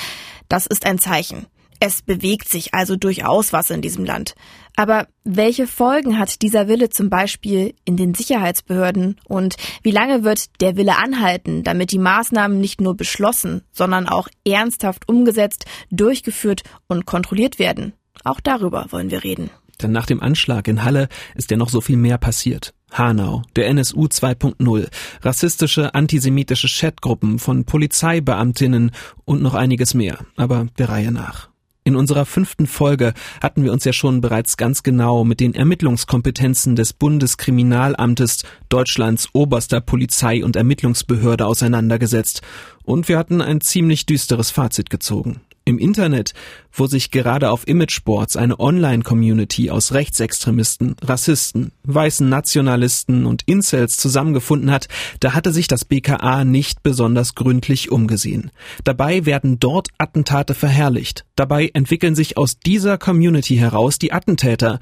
das ist ein Zeichen. Es bewegt sich also durchaus was in diesem Land. Aber welche Folgen hat dieser Wille zum Beispiel in den Sicherheitsbehörden und wie lange wird der Wille anhalten, damit die Maßnahmen nicht nur beschlossen, sondern auch ernsthaft umgesetzt, durchgeführt und kontrolliert werden? Auch darüber wollen wir reden. Denn nach dem Anschlag in Halle ist ja noch so viel mehr passiert. Hanau, der NSU 2.0, rassistische, antisemitische Chatgruppen von Polizeibeamtinnen und noch einiges mehr, aber der Reihe nach. In unserer fünften Folge hatten wir uns ja schon bereits ganz genau mit den Ermittlungskompetenzen des Bundeskriminalamtes, Deutschlands oberster Polizei- und Ermittlungsbehörde auseinandergesetzt, und wir hatten ein ziemlich düsteres Fazit gezogen. Im Internet, wo sich gerade auf Imageboards eine Online-Community aus Rechtsextremisten, Rassisten, weißen Nationalisten und Incels zusammengefunden hat, da hatte sich das BKA nicht besonders gründlich umgesehen. Dabei werden dort Attentate verherrlicht. Dabei entwickeln sich aus dieser Community heraus die Attentäter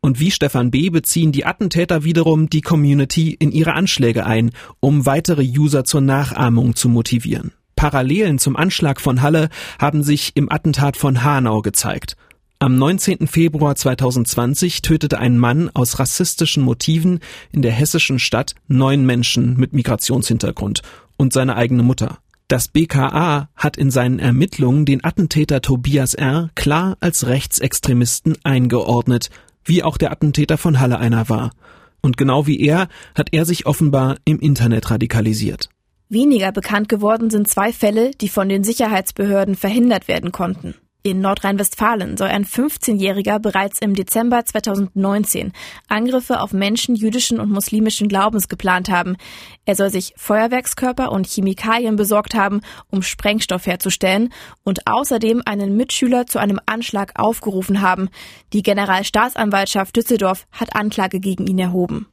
und wie Stefan B. beziehen die Attentäter wiederum die Community in ihre Anschläge ein, um weitere User zur Nachahmung zu motivieren. Parallelen zum Anschlag von Halle haben sich im Attentat von Hanau gezeigt. Am 19. Februar 2020 tötete ein Mann aus rassistischen Motiven in der hessischen Stadt neun Menschen mit Migrationshintergrund und seine eigene Mutter. Das BKA hat in seinen Ermittlungen den Attentäter Tobias R. klar als Rechtsextremisten eingeordnet, wie auch der Attentäter von Halle einer war. Und genau wie er hat er sich offenbar im Internet radikalisiert. Weniger bekannt geworden sind zwei Fälle, die von den Sicherheitsbehörden verhindert werden konnten. In Nordrhein-Westfalen soll ein 15-Jähriger bereits im Dezember 2019 Angriffe auf Menschen jüdischen und muslimischen Glaubens geplant haben. Er soll sich Feuerwerkskörper und Chemikalien besorgt haben, um Sprengstoff herzustellen und außerdem einen Mitschüler zu einem Anschlag aufgerufen haben. Die Generalstaatsanwaltschaft Düsseldorf hat Anklage gegen ihn erhoben.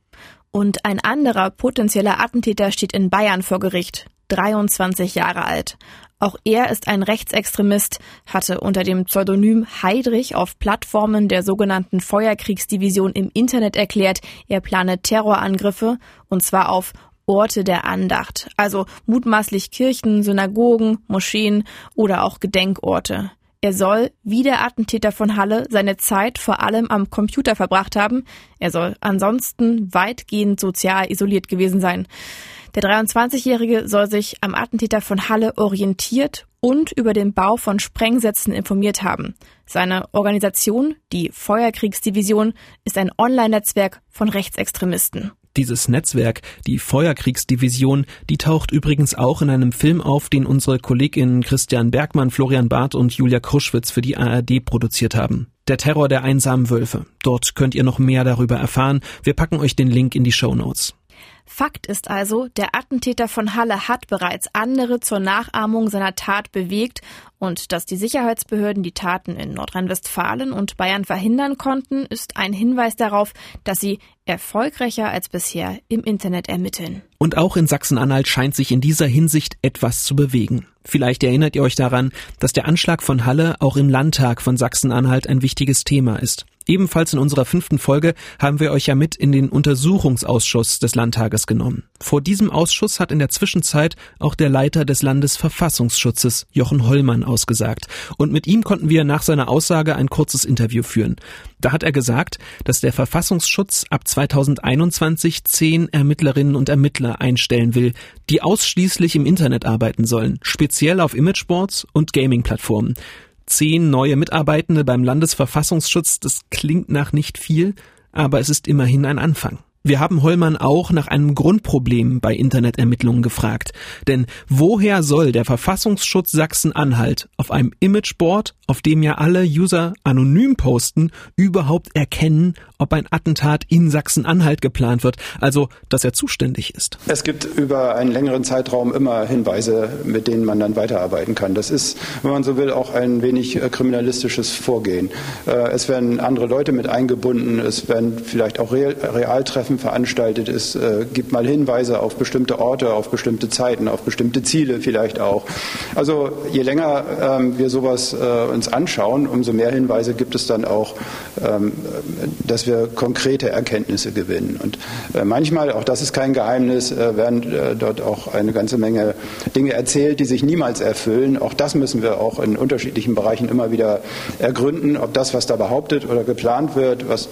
Und ein anderer potenzieller Attentäter steht in Bayern vor Gericht, 23 Jahre alt. Auch er ist ein Rechtsextremist, hatte unter dem Pseudonym Heidrich auf Plattformen der sogenannten Feuerkriegsdivision im Internet erklärt, er plane Terrorangriffe, und zwar auf Orte der Andacht, also mutmaßlich Kirchen, Synagogen, Moscheen oder auch Gedenkorte. Er soll, wie der Attentäter von Halle, seine Zeit vor allem am Computer verbracht haben. Er soll ansonsten weitgehend sozial isoliert gewesen sein. Der 23-Jährige soll sich am Attentäter von Halle orientiert und über den Bau von Sprengsätzen informiert haben. Seine Organisation, die Feuerkriegsdivision, ist ein Online-Netzwerk von Rechtsextremisten. Dieses Netzwerk, die Feuerkriegsdivision, die taucht übrigens auch in einem Film auf, den unsere Kolleginnen Christian Bergmann, Florian Barth und Julia Kruschwitz für die ARD produziert haben. Der Terror der einsamen Wölfe. Dort könnt ihr noch mehr darüber erfahren. Wir packen euch den Link in die Show. Fakt ist also, der Attentäter von Halle hat bereits andere zur Nachahmung seiner Tat bewegt und dass die Sicherheitsbehörden die Taten in Nordrhein-Westfalen und Bayern verhindern konnten, ist ein Hinweis darauf, dass sie erfolgreicher als bisher im Internet ermitteln. Und auch in Sachsen-Anhalt scheint sich in dieser Hinsicht etwas zu bewegen. Vielleicht erinnert ihr euch daran, dass der Anschlag von Halle auch im Landtag von Sachsen-Anhalt ein wichtiges Thema ist. Ebenfalls in unserer fünften Folge haben wir euch ja mit in den Untersuchungsausschuss des Landtages genommen. Vor diesem Ausschuss hat in der Zwischenzeit auch der Leiter des Landesverfassungsschutzes, Jochen Hollmann, ausgesagt. Und mit ihm konnten wir nach seiner Aussage ein kurzes Interview führen. Da hat er gesagt, dass der Verfassungsschutz ab 2021 zehn Ermittlerinnen und Ermittler einstellen will, die ausschließlich im Internet arbeiten sollen, speziell auf Imageboards und Gaming-Plattformen zehn neue Mitarbeitende beim Landesverfassungsschutz, das klingt nach nicht viel, aber es ist immerhin ein Anfang. Wir haben Hollmann auch nach einem Grundproblem bei Internetermittlungen gefragt. Denn woher soll der Verfassungsschutz Sachsen-Anhalt auf einem Imageboard, auf dem ja alle User anonym posten, überhaupt erkennen, ob ein Attentat in Sachsen-Anhalt geplant wird, also dass er zuständig ist? Es gibt über einen längeren Zeitraum immer Hinweise, mit denen man dann weiterarbeiten kann. Das ist, wenn man so will, auch ein wenig äh, kriminalistisches Vorgehen. Äh, es werden andere Leute mit eingebunden, es werden vielleicht auch Realtreffen Treffen veranstaltet ist, äh, gibt mal Hinweise auf bestimmte Orte, auf bestimmte Zeiten, auf bestimmte Ziele vielleicht auch. Also je länger ähm, wir sowas uns anschauen, umso mehr Hinweise gibt es dann auch, ähm, wir konkrete Erkenntnisse gewinnen. Und äh, manchmal, auch das ist kein Geheimnis, äh, werden äh, dort auch eine ganze Menge Dinge erzählt, die sich niemals erfüllen. Auch das müssen wir auch in unterschiedlichen Bereichen immer wieder ergründen, ob das, was da behauptet oder geplant wird, was,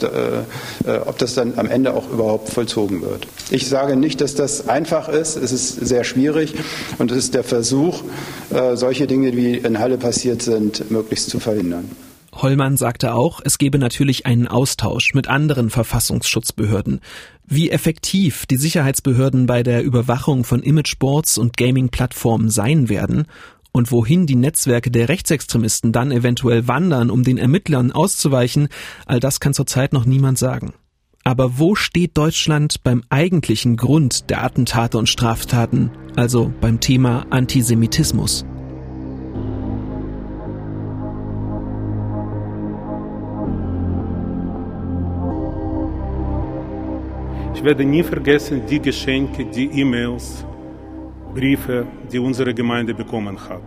ob das dann am Ende auch überhaupt vollzogen wird. Ich sage nicht, dass das einfach ist. Es ist sehr schwierig und es ist der Versuch, solche Dinge, wie in Halle passiert sind, möglichst zu verhindern. Hollmann sagte auch, es gebe natürlich einen Austausch mit anderen Verfassungsschutzbehörden. Wie effektiv die Sicherheitsbehörden bei der Überwachung von Imageboards und Gaming-Plattformen sein werden und wohin die Netzwerke der Rechtsextremisten dann eventuell wandern, um den Ermittlern auszuweichen, all das kann zurzeit noch niemand sagen. Aber wo steht Deutschland beim eigentlichen Grund der Attentate und Straftaten, also beim Thema Antisemitismus? Ich werde nie vergessen die Geschenke, die E-Mails, Briefe, die unsere Gemeinde bekommen hat.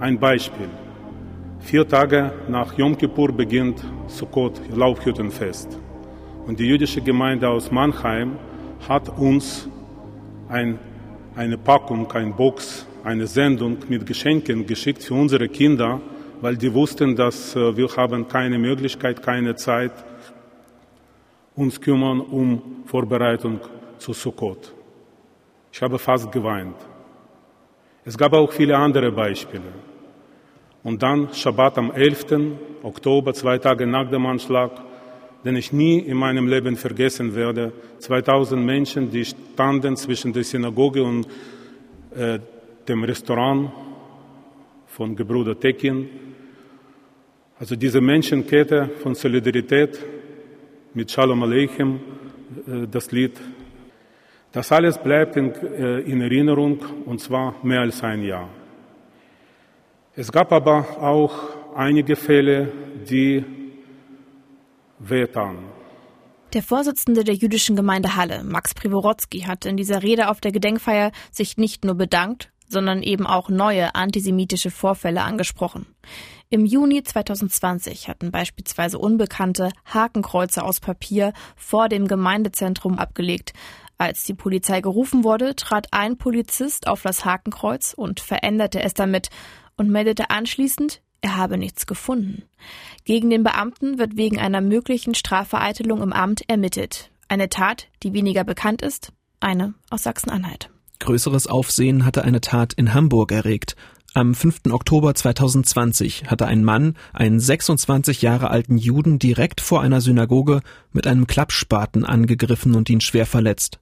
Ein Beispiel. Vier Tage nach Yom Kippur beginnt Sukkot, Laubhüttenfest. Und die jüdische Gemeinde aus Mannheim hat uns ein, eine Packung, ein Box, eine Sendung mit Geschenken geschickt für unsere Kinder, weil die wussten, dass äh, wir haben keine Möglichkeit, keine Zeit, uns kümmern um Vorbereitung zu Sukkot. Ich habe fast geweint. Es gab auch viele andere Beispiele. Und dann Schabbat am 11. Oktober, zwei Tage nach dem Anschlag, den ich nie in meinem Leben vergessen werde. 2000 Menschen, die standen zwischen der Synagoge und äh, dem Restaurant von Gebruder Tekin. Also diese Menschenkette von Solidarität mit Shalom Aleichem, äh, das Lied das alles bleibt in, äh, in Erinnerung und zwar mehr als ein Jahr. Es gab aber auch einige Fälle, die wehtan. Der Vorsitzende der jüdischen Gemeinde Halle, Max Privorotsky, hat in dieser Rede auf der Gedenkfeier sich nicht nur bedankt, sondern eben auch neue antisemitische Vorfälle angesprochen. Im Juni 2020 hatten beispielsweise Unbekannte Hakenkreuze aus Papier vor dem Gemeindezentrum abgelegt, als die Polizei gerufen wurde, trat ein Polizist auf das Hakenkreuz und veränderte es damit und meldete anschließend, er habe nichts gefunden. Gegen den Beamten wird wegen einer möglichen Strafvereitelung im Amt ermittelt. Eine Tat, die weniger bekannt ist, eine aus Sachsen-Anhalt. Größeres Aufsehen hatte eine Tat in Hamburg erregt. Am 5. Oktober 2020 hatte ein Mann einen 26 Jahre alten Juden direkt vor einer Synagoge mit einem Klappspaten angegriffen und ihn schwer verletzt.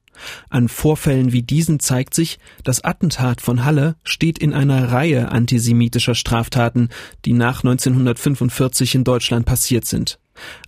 An Vorfällen wie diesen zeigt sich, das Attentat von Halle steht in einer Reihe antisemitischer Straftaten, die nach 1945 in Deutschland passiert sind.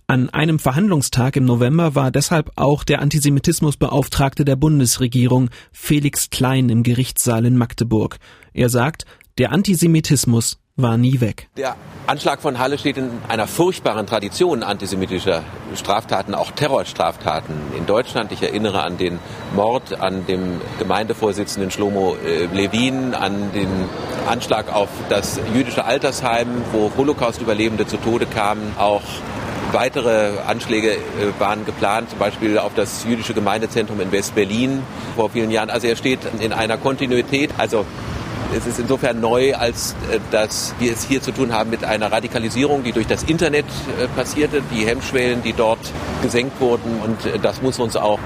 An einem Verhandlungstag im November war deshalb auch der Antisemitismusbeauftragte der Bundesregierung Felix Klein im Gerichtssaal in Magdeburg. Er sagt, der Antisemitismus war nie weg. Der Anschlag von Halle steht in einer furchtbaren Tradition antisemitischer Straftaten, auch Terrorstraftaten in Deutschland. Ich erinnere an den Mord an dem Gemeindevorsitzenden Schlomo äh, Levin, an den Anschlag auf das jüdische Altersheim, wo Holocaust-Überlebende zu Tode kamen. Auch weitere Anschläge äh, waren geplant, zum Beispiel auf das jüdische Gemeindezentrum in West-Berlin vor vielen Jahren. Also er steht in einer Kontinuität. Also es ist insofern neu, als äh, dass wir es hier zu tun haben mit einer Radikalisierung, die durch das Internet äh, passierte, die Hemmschwellen, die dort gesenkt wurden. Und äh, das muss uns auch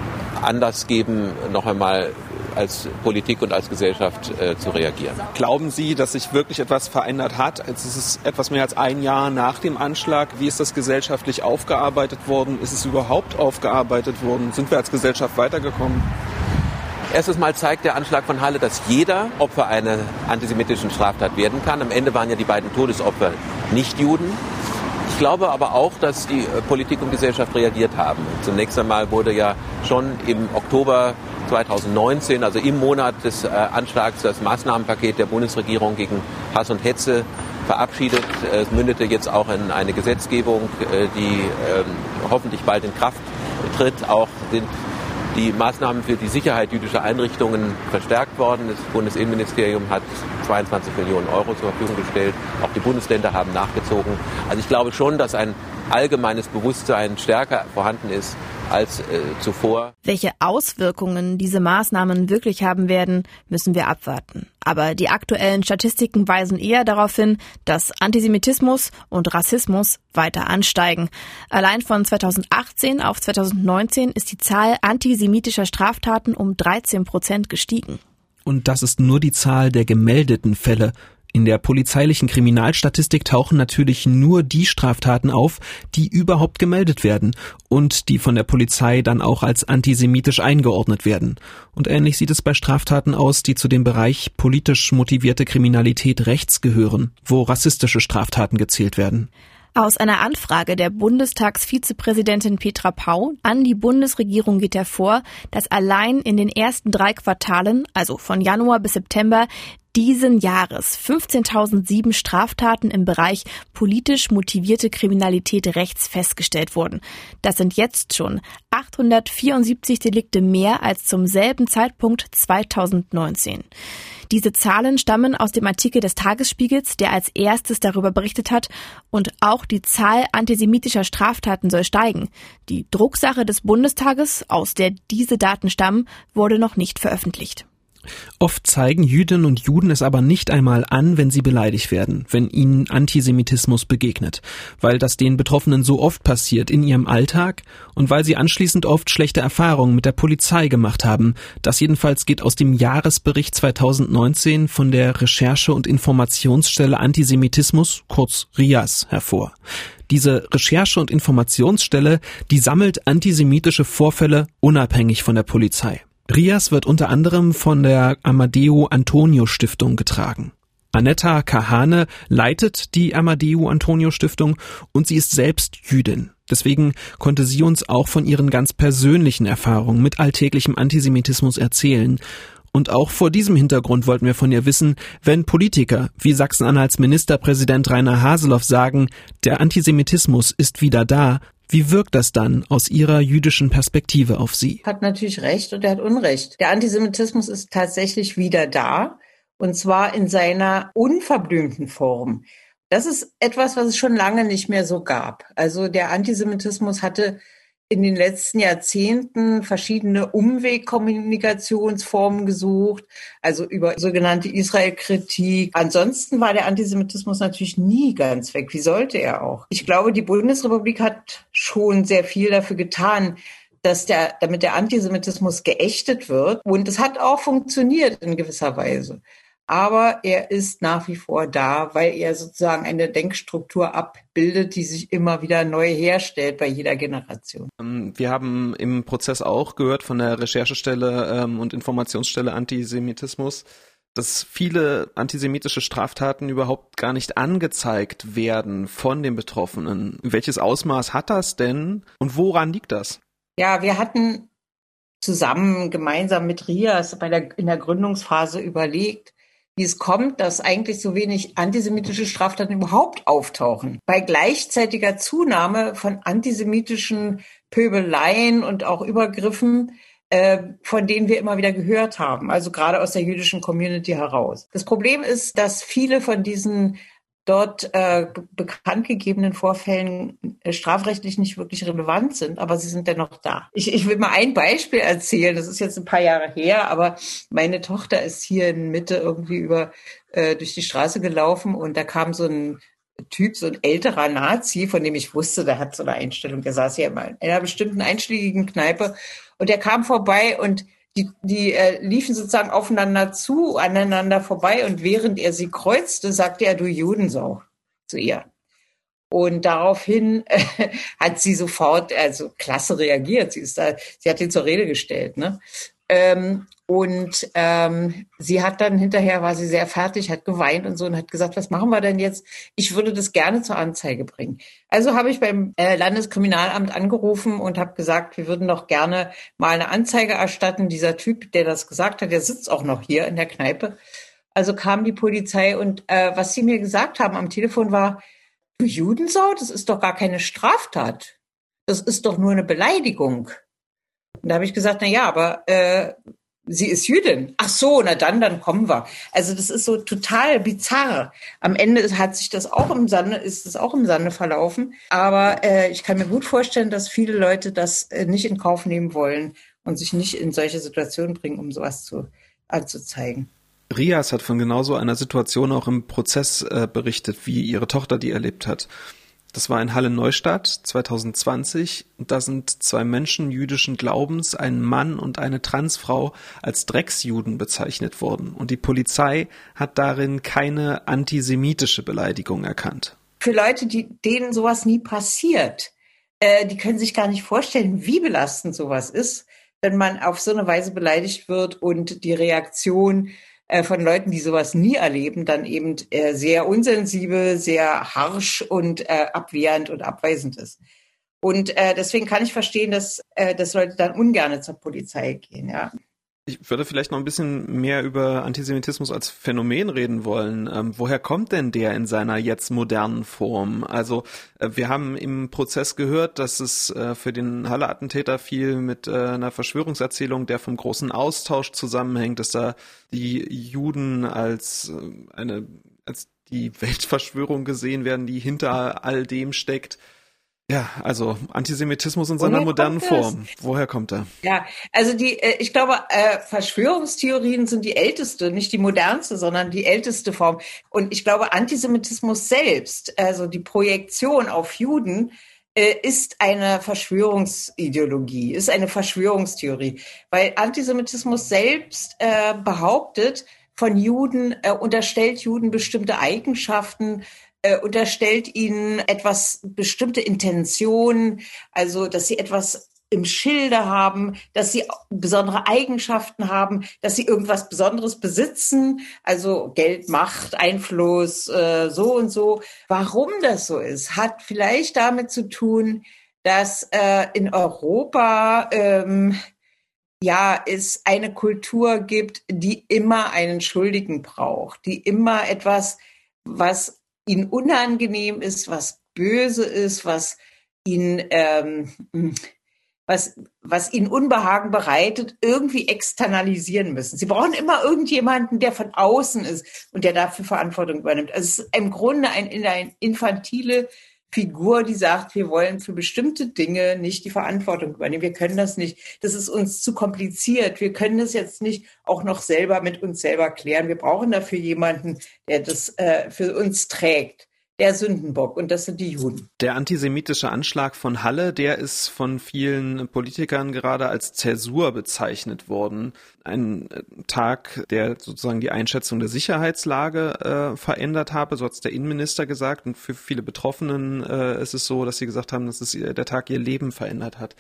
Anlass geben, noch einmal als Politik und als Gesellschaft äh, zu reagieren. Glauben Sie, dass sich wirklich etwas verändert hat? Jetzt ist es etwas mehr als ein Jahr nach dem Anschlag. Wie ist das gesellschaftlich aufgearbeitet worden? Ist es überhaupt aufgearbeitet worden? Sind wir als Gesellschaft weitergekommen? Erstes Mal zeigt der Anschlag von Halle, dass jeder Opfer einer antisemitischen Straftat werden kann. Am Ende waren ja die beiden Todesopfer nicht Juden. Ich glaube aber auch, dass die äh, Politik und Gesellschaft reagiert haben. Zunächst einmal wurde ja schon im Oktober 2019, also im Monat des äh, Anschlags, das Maßnahmenpaket der Bundesregierung gegen Hass und Hetze verabschiedet. Es mündete jetzt auch in eine Gesetzgebung, äh, die ähm, hoffentlich bald in Kraft tritt. Auch sind die Maßnahmen für die Sicherheit jüdischer Einrichtungen verstärkt worden. Das Bundesinnenministerium hat 22 Millionen Euro zur Verfügung gestellt. Auch die Bundesländer haben nachgezogen. Also ich glaube schon, dass ein allgemeines Bewusstsein stärker vorhanden ist als äh, zuvor. Welche Auswirkungen diese Maßnahmen wirklich haben werden, müssen wir abwarten. Aber die aktuellen Statistiken weisen eher darauf hin, dass Antisemitismus und Rassismus weiter ansteigen. Allein von 2018 auf 2019 ist die Zahl antisemitischer Straftaten um 13 Prozent gestiegen. Und das ist nur die Zahl der gemeldeten Fälle. In der polizeilichen Kriminalstatistik tauchen natürlich nur die Straftaten auf, die überhaupt gemeldet werden und die von der Polizei dann auch als antisemitisch eingeordnet werden. Und ähnlich sieht es bei Straftaten aus, die zu dem Bereich politisch motivierte Kriminalität rechts gehören, wo rassistische Straftaten gezählt werden. Aus einer Anfrage der Bundestagsvizepräsidentin Petra Pau an die Bundesregierung geht hervor, dass allein in den ersten drei Quartalen, also von Januar bis September, diesen Jahres 15.007 Straftaten im Bereich politisch motivierte Kriminalität rechts festgestellt wurden. Das sind jetzt schon 874 Delikte mehr als zum selben Zeitpunkt 2019. Diese Zahlen stammen aus dem Artikel des Tagesspiegels, der als erstes darüber berichtet hat, und auch die Zahl antisemitischer Straftaten soll steigen. Die Drucksache des Bundestages, aus der diese Daten stammen, wurde noch nicht veröffentlicht. Oft zeigen Jüdinnen und Juden es aber nicht einmal an, wenn sie beleidigt werden, wenn ihnen Antisemitismus begegnet, weil das den Betroffenen so oft passiert in ihrem Alltag und weil sie anschließend oft schlechte Erfahrungen mit der Polizei gemacht haben. Das jedenfalls geht aus dem Jahresbericht 2019 von der Recherche- und Informationsstelle Antisemitismus, kurz RIAS, hervor. Diese Recherche- und Informationsstelle, die sammelt antisemitische Vorfälle unabhängig von der Polizei. Rias wird unter anderem von der Amadeo Antonio Stiftung getragen. Anetta Kahane leitet die Amadeo Antonio Stiftung und sie ist selbst Jüdin. Deswegen konnte sie uns auch von ihren ganz persönlichen Erfahrungen mit alltäglichem Antisemitismus erzählen. Und auch vor diesem Hintergrund wollten wir von ihr wissen, wenn Politiker wie Sachsen-Anhalts Ministerpräsident Rainer Haseloff sagen, der Antisemitismus ist wieder da, wie wirkt das dann aus Ihrer jüdischen Perspektive auf Sie? Hat natürlich recht und er hat Unrecht. Der Antisemitismus ist tatsächlich wieder da und zwar in seiner unverblümten Form. Das ist etwas, was es schon lange nicht mehr so gab. Also der Antisemitismus hatte in den letzten Jahrzehnten verschiedene Umwegkommunikationsformen gesucht, also über sogenannte Israel-Kritik. Ansonsten war der Antisemitismus natürlich nie ganz weg. Wie sollte er auch? Ich glaube, die Bundesrepublik hat schon sehr viel dafür getan, dass der, damit der Antisemitismus geächtet wird. Und es hat auch funktioniert in gewisser Weise aber er ist nach wie vor da, weil er sozusagen eine Denkstruktur abbildet, die sich immer wieder neu herstellt bei jeder Generation. Ähm, wir haben im Prozess auch gehört von der Recherchestelle ähm, und Informationsstelle Antisemitismus, dass viele antisemitische Straftaten überhaupt gar nicht angezeigt werden von den Betroffenen. Welches Ausmaß hat das denn und woran liegt das? Ja, wir hatten zusammen gemeinsam mit Rias bei der, in der Gründungsphase überlegt, wie es kommt, dass eigentlich so wenig antisemitische Straftaten überhaupt auftauchen. Bei gleichzeitiger Zunahme von antisemitischen Pöbeleien und auch Übergriffen, äh, von denen wir immer wieder gehört haben, also gerade aus der jüdischen Community heraus. Das Problem ist, dass viele von diesen dort äh, bekannt gegebenen Vorfällen äh, strafrechtlich nicht wirklich relevant sind, aber sie sind dennoch da. Ich, ich will mal ein Beispiel erzählen. Das ist jetzt ein paar Jahre her, aber meine Tochter ist hier in Mitte irgendwie über äh, durch die Straße gelaufen und da kam so ein Typ, so ein älterer Nazi, von dem ich wusste, der hat so eine Einstellung, der saß ja mal in einer bestimmten einschlägigen Kneipe und der kam vorbei und die, die äh, liefen sozusagen aufeinander zu, aneinander vorbei und während er sie kreuzte, sagte er, du Judensau zu ihr. Und daraufhin äh, hat sie sofort, also klasse reagiert. Sie ist da, sie hat ihn zur Rede gestellt, ne? Ähm, und ähm, sie hat dann hinterher, war sie sehr fertig, hat geweint und so und hat gesagt, was machen wir denn jetzt? Ich würde das gerne zur Anzeige bringen. Also habe ich beim äh, Landeskriminalamt angerufen und habe gesagt, wir würden doch gerne mal eine Anzeige erstatten. Dieser Typ, der das gesagt hat, der sitzt auch noch hier in der Kneipe. Also kam die Polizei und äh, was sie mir gesagt haben am Telefon war, du Judensau, das ist doch gar keine Straftat. Das ist doch nur eine Beleidigung. Und da habe ich gesagt, na ja, aber äh, sie ist Jüdin. Ach so, na dann, dann kommen wir. Also das ist so total bizarr. Am Ende hat sich das auch im Sande, ist es auch im Sande verlaufen. Aber äh, ich kann mir gut vorstellen, dass viele Leute das äh, nicht in Kauf nehmen wollen und sich nicht in solche Situationen bringen, um sowas zu, äh, zu zeigen. Rias hat von genauso einer Situation auch im Prozess äh, berichtet, wie ihre Tochter die erlebt hat. Das war in Halle Neustadt 2020. Da sind zwei Menschen jüdischen Glaubens, ein Mann und eine Transfrau, als Drecksjuden bezeichnet worden. Und die Polizei hat darin keine antisemitische Beleidigung erkannt. Für Leute, die, denen sowas nie passiert, äh, die können sich gar nicht vorstellen, wie belastend sowas ist, wenn man auf so eine Weise beleidigt wird und die Reaktion von Leuten, die sowas nie erleben, dann eben äh, sehr unsensibel, sehr harsch und äh, abwehrend und abweisend ist. Und äh, deswegen kann ich verstehen, dass, äh, dass Leute dann ungern zur Polizei gehen, ja. Ich würde vielleicht noch ein bisschen mehr über Antisemitismus als Phänomen reden wollen. Ähm, woher kommt denn der in seiner jetzt modernen Form? Also äh, wir haben im Prozess gehört, dass es äh, für den Halle-Attentäter viel mit äh, einer Verschwörungserzählung, der vom großen Austausch zusammenhängt, dass da die Juden als äh, eine als die Weltverschwörung gesehen werden, die hinter all dem steckt. Ja, also Antisemitismus in seiner modernen Form. Woher kommt er? Ja, also die, äh, ich glaube, äh, Verschwörungstheorien sind die älteste, nicht die modernste, sondern die älteste Form. Und ich glaube, Antisemitismus selbst, also die Projektion auf Juden, äh, ist eine Verschwörungsideologie, ist eine Verschwörungstheorie, weil Antisemitismus selbst behauptet, von Juden, unterstellt Juden bestimmte Eigenschaften, äh, unterstellt ihnen etwas bestimmte Intentionen, also dass sie etwas im Schilde haben, dass sie besondere Eigenschaften haben, dass sie irgendwas Besonderes besitzen, also Geld, Macht, Einfluss, äh, so und so. Warum das so ist, hat vielleicht damit zu tun, dass äh, in Europa ähm, ja es eine Kultur gibt, die immer einen Schuldigen braucht, die immer etwas, was ihnen unangenehm ist, was böse ist, was ihnen, ähm, was, was ihnen Unbehagen bereitet, irgendwie externalisieren müssen. Sie brauchen immer irgendjemanden, der von außen ist und der dafür Verantwortung übernimmt. Also es ist im Grunde ein, eine infantile Figur, die sagt, wir wollen für bestimmte Dinge nicht die Verantwortung übernehmen. Wir können das nicht. Das ist uns zu kompliziert. Wir können das jetzt nicht auch noch selber mit uns selber klären. Wir brauchen dafür jemanden, der das äh, für uns trägt der Sündenbock und das sind die Juden. Der antisemitische Anschlag von Halle, der ist von vielen Politikern gerade als Zäsur bezeichnet worden. Ein äh, Tag, der sozusagen die Einschätzung der Sicherheitslage äh, verändert habe, so hat es der Innenminister gesagt. Und für viele Betroffenen äh, ist es so, dass sie gesagt haben, dass es der Tag ihr Leben verändert hat.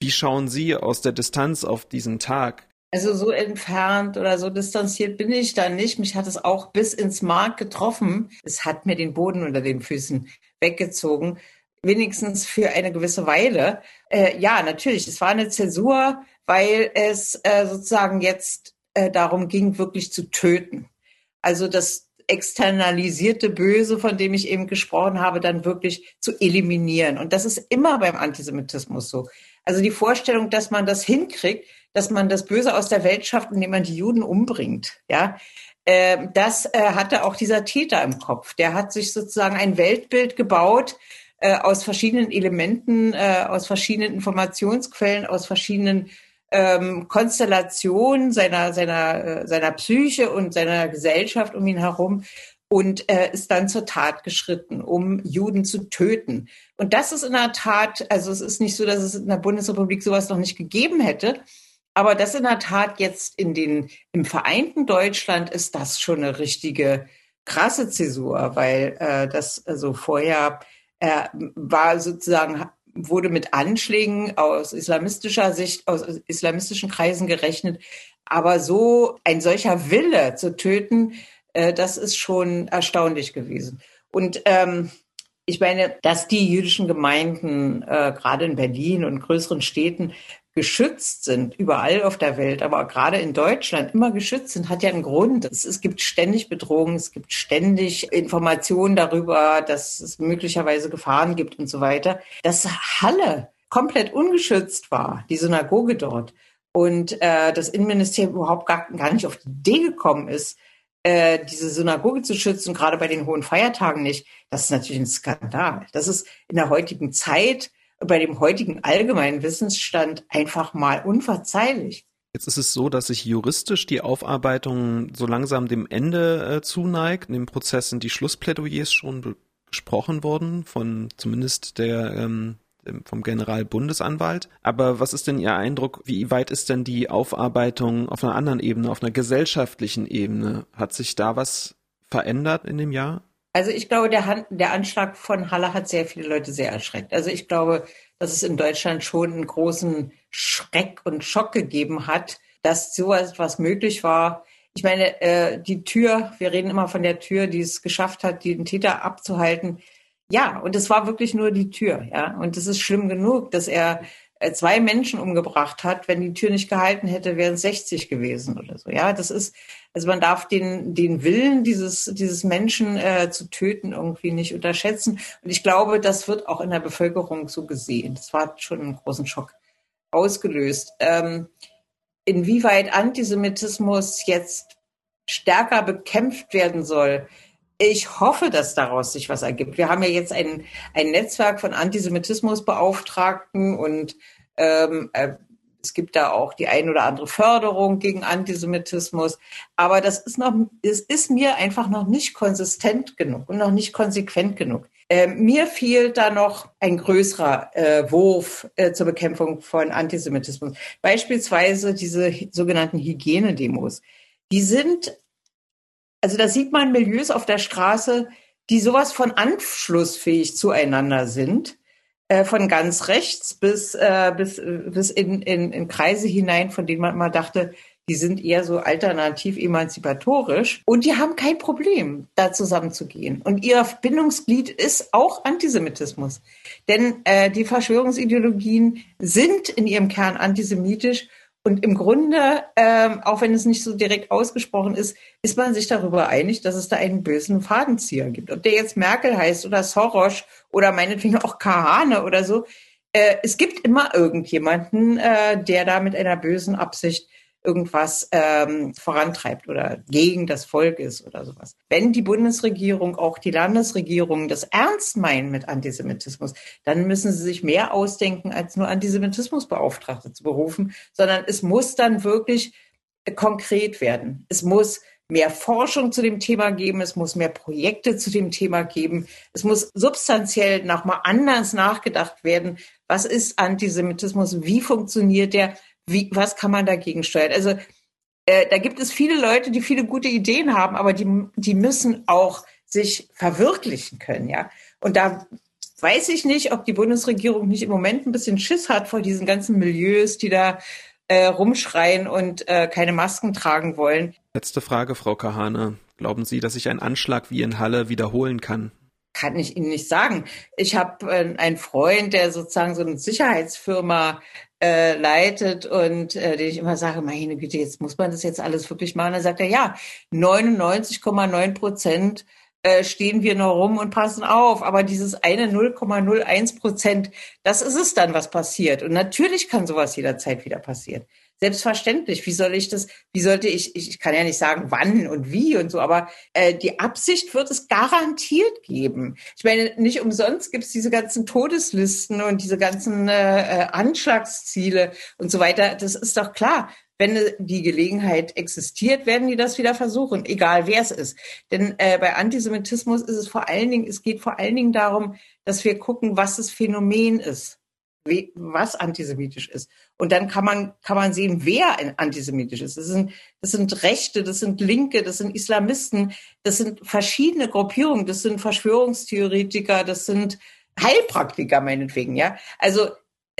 Wie schauen Sie aus der Distanz auf diesen Tag? Also so entfernt oder so distanziert bin ich da nicht. Mich hat es auch bis ins Mark getroffen. Es hat mir den Boden unter den Füßen weggezogen, wenigstens für eine gewisse Weile. Äh, ja, natürlich, es war eine Zäsur, weil es äh, sozusagen jetzt äh, darum ging, wirklich zu töten. Also das externalisierte Böse, von dem ich eben gesprochen habe, dann wirklich zu eliminieren. Und das ist immer beim Antisemitismus so. Also die Vorstellung, dass man das hinkriegt, dass man das Böse aus der Welt schafft, indem man die Juden umbringt. Ja, äh, das äh, hatte auch dieser Täter im Kopf. Der hat sich sozusagen ein Weltbild gebaut äh, aus verschiedenen Elementen, äh, aus verschiedenen Informationsquellen, aus verschiedenen ähm, Konstellationen seiner seiner äh, seiner Psyche und seiner Gesellschaft um ihn herum und äh, ist dann zur Tat geschritten, um Juden zu töten. Und das ist in der Tat, also es ist nicht so, dass es in der Bundesrepublik sowas noch nicht gegeben hätte, aber das in der Tat jetzt in den, im vereinten Deutschland ist das schon eine richtige krasse Zäsur, weil äh, das also vorher äh, war sozusagen wurde mit Anschlägen aus islamistischer Sicht, aus islamistischen Kreisen gerechnet. Aber so ein solcher Wille zu töten, äh, das ist schon erstaunlich gewesen. Und ähm, ich meine, dass die jüdischen Gemeinden äh, gerade in Berlin und größeren Städten geschützt sind, überall auf der Welt, aber gerade in Deutschland immer geschützt sind, hat ja einen Grund. Es, es gibt ständig Bedrohungen, es gibt ständig Informationen darüber, dass es möglicherweise Gefahren gibt und so weiter. Dass Halle komplett ungeschützt war, die Synagoge dort, und äh, das Innenministerium überhaupt gar, gar nicht auf die Idee gekommen ist, äh, diese Synagoge zu schützen, gerade bei den hohen Feiertagen nicht, das ist natürlich ein Skandal. Das ist in der heutigen Zeit, bei dem heutigen allgemeinen Wissensstand einfach mal unverzeihlich. Jetzt ist es so, dass sich juristisch die Aufarbeitung so langsam dem Ende äh, zuneigt. In dem Prozess sind die Schlussplädoyers schon besprochen worden von zumindest der ähm, vom Generalbundesanwalt. Aber was ist denn Ihr Eindruck? Wie weit ist denn die Aufarbeitung auf einer anderen Ebene, auf einer gesellschaftlichen Ebene? Hat sich da was verändert in dem Jahr? Also ich glaube, der, Han der Anschlag von Halle hat sehr viele Leute sehr erschreckt. Also ich glaube, dass es in Deutschland schon einen großen Schreck und Schock gegeben hat, dass so etwas möglich war. Ich meine, äh, die Tür, wir reden immer von der Tür, die es geschafft hat, den Täter abzuhalten. Ja, und es war wirklich nur die Tür, ja. Und es ist schlimm genug, dass er äh, zwei Menschen umgebracht hat. Wenn die Tür nicht gehalten hätte, wären es 60 gewesen oder so. Ja, das ist, also man darf den, den Willen dieses, dieses Menschen äh, zu töten irgendwie nicht unterschätzen. Und ich glaube, das wird auch in der Bevölkerung so gesehen. Das war schon einen großen Schock ausgelöst. Ähm, inwieweit Antisemitismus jetzt stärker bekämpft werden soll, ich hoffe, dass daraus sich was ergibt. Wir haben ja jetzt ein, ein Netzwerk von Antisemitismusbeauftragten und ähm, äh, es gibt da auch die ein oder andere Förderung gegen Antisemitismus. Aber das ist noch, es ist mir einfach noch nicht konsistent genug und noch nicht konsequent genug. Äh, mir fehlt da noch ein größerer äh, Wurf äh, zur Bekämpfung von Antisemitismus. Beispielsweise diese sogenannten Hygienedemos. Die sind also da sieht man Milieus auf der Straße, die sowas von anschlussfähig zueinander sind, äh, von ganz rechts bis, äh, bis, bis in, in, in Kreise hinein, von denen man immer dachte, die sind eher so alternativ emanzipatorisch und die haben kein Problem, da zusammenzugehen. Und ihr Verbindungsglied ist auch Antisemitismus. Denn äh, die Verschwörungsideologien sind in ihrem Kern antisemitisch und im Grunde, ähm, auch wenn es nicht so direkt ausgesprochen ist, ist man sich darüber einig, dass es da einen bösen Fadenzieher gibt. Ob der jetzt Merkel heißt oder Soros oder meinetwegen auch Kahane oder so. Äh, es gibt immer irgendjemanden, äh, der da mit einer bösen Absicht irgendwas ähm, vorantreibt oder gegen das Volk ist oder sowas. Wenn die Bundesregierung, auch die Landesregierung das ernst meinen mit Antisemitismus, dann müssen sie sich mehr ausdenken, als nur Antisemitismusbeauftragte zu berufen, sondern es muss dann wirklich konkret werden. Es muss mehr Forschung zu dem Thema geben, es muss mehr Projekte zu dem Thema geben, es muss substanziell nochmal anders nachgedacht werden. Was ist Antisemitismus? Wie funktioniert der? Wie, was kann man dagegen steuern? Also äh, da gibt es viele Leute, die viele gute Ideen haben, aber die, die müssen auch sich verwirklichen können, ja. Und da weiß ich nicht, ob die Bundesregierung nicht im Moment ein bisschen Schiss hat vor diesen ganzen Milieus, die da äh, rumschreien und äh, keine Masken tragen wollen. Letzte Frage, Frau Kahane. Glauben Sie, dass sich ein Anschlag wie in Halle wiederholen kann? Kann ich Ihnen nicht sagen. Ich habe äh, einen Freund, der sozusagen so eine Sicherheitsfirma äh, leitet und äh, den ich immer sage, meine Güte, jetzt muss man das jetzt alles wirklich machen. Dann sagt er, ja, 99,9 Prozent äh, stehen wir noch rum und passen auf. Aber dieses eine 0,01 Prozent, das ist es dann, was passiert. Und natürlich kann sowas jederzeit wieder passieren. Selbstverständlich. Wie soll ich das, wie sollte ich, ich kann ja nicht sagen, wann und wie und so, aber äh, die Absicht wird es garantiert geben. Ich meine, nicht umsonst gibt es diese ganzen Todeslisten und diese ganzen äh, äh, Anschlagsziele und so weiter. Das ist doch klar. Wenn die Gelegenheit existiert, werden die das wieder versuchen, egal wer es ist. Denn äh, bei Antisemitismus ist es vor allen Dingen, es geht vor allen Dingen darum, dass wir gucken, was das Phänomen ist was antisemitisch ist. Und dann kann man, kann man sehen, wer antisemitisch ist. Das sind, das sind Rechte, das sind Linke, das sind Islamisten, das sind verschiedene Gruppierungen, das sind Verschwörungstheoretiker, das sind Heilpraktiker meinetwegen, ja. Also,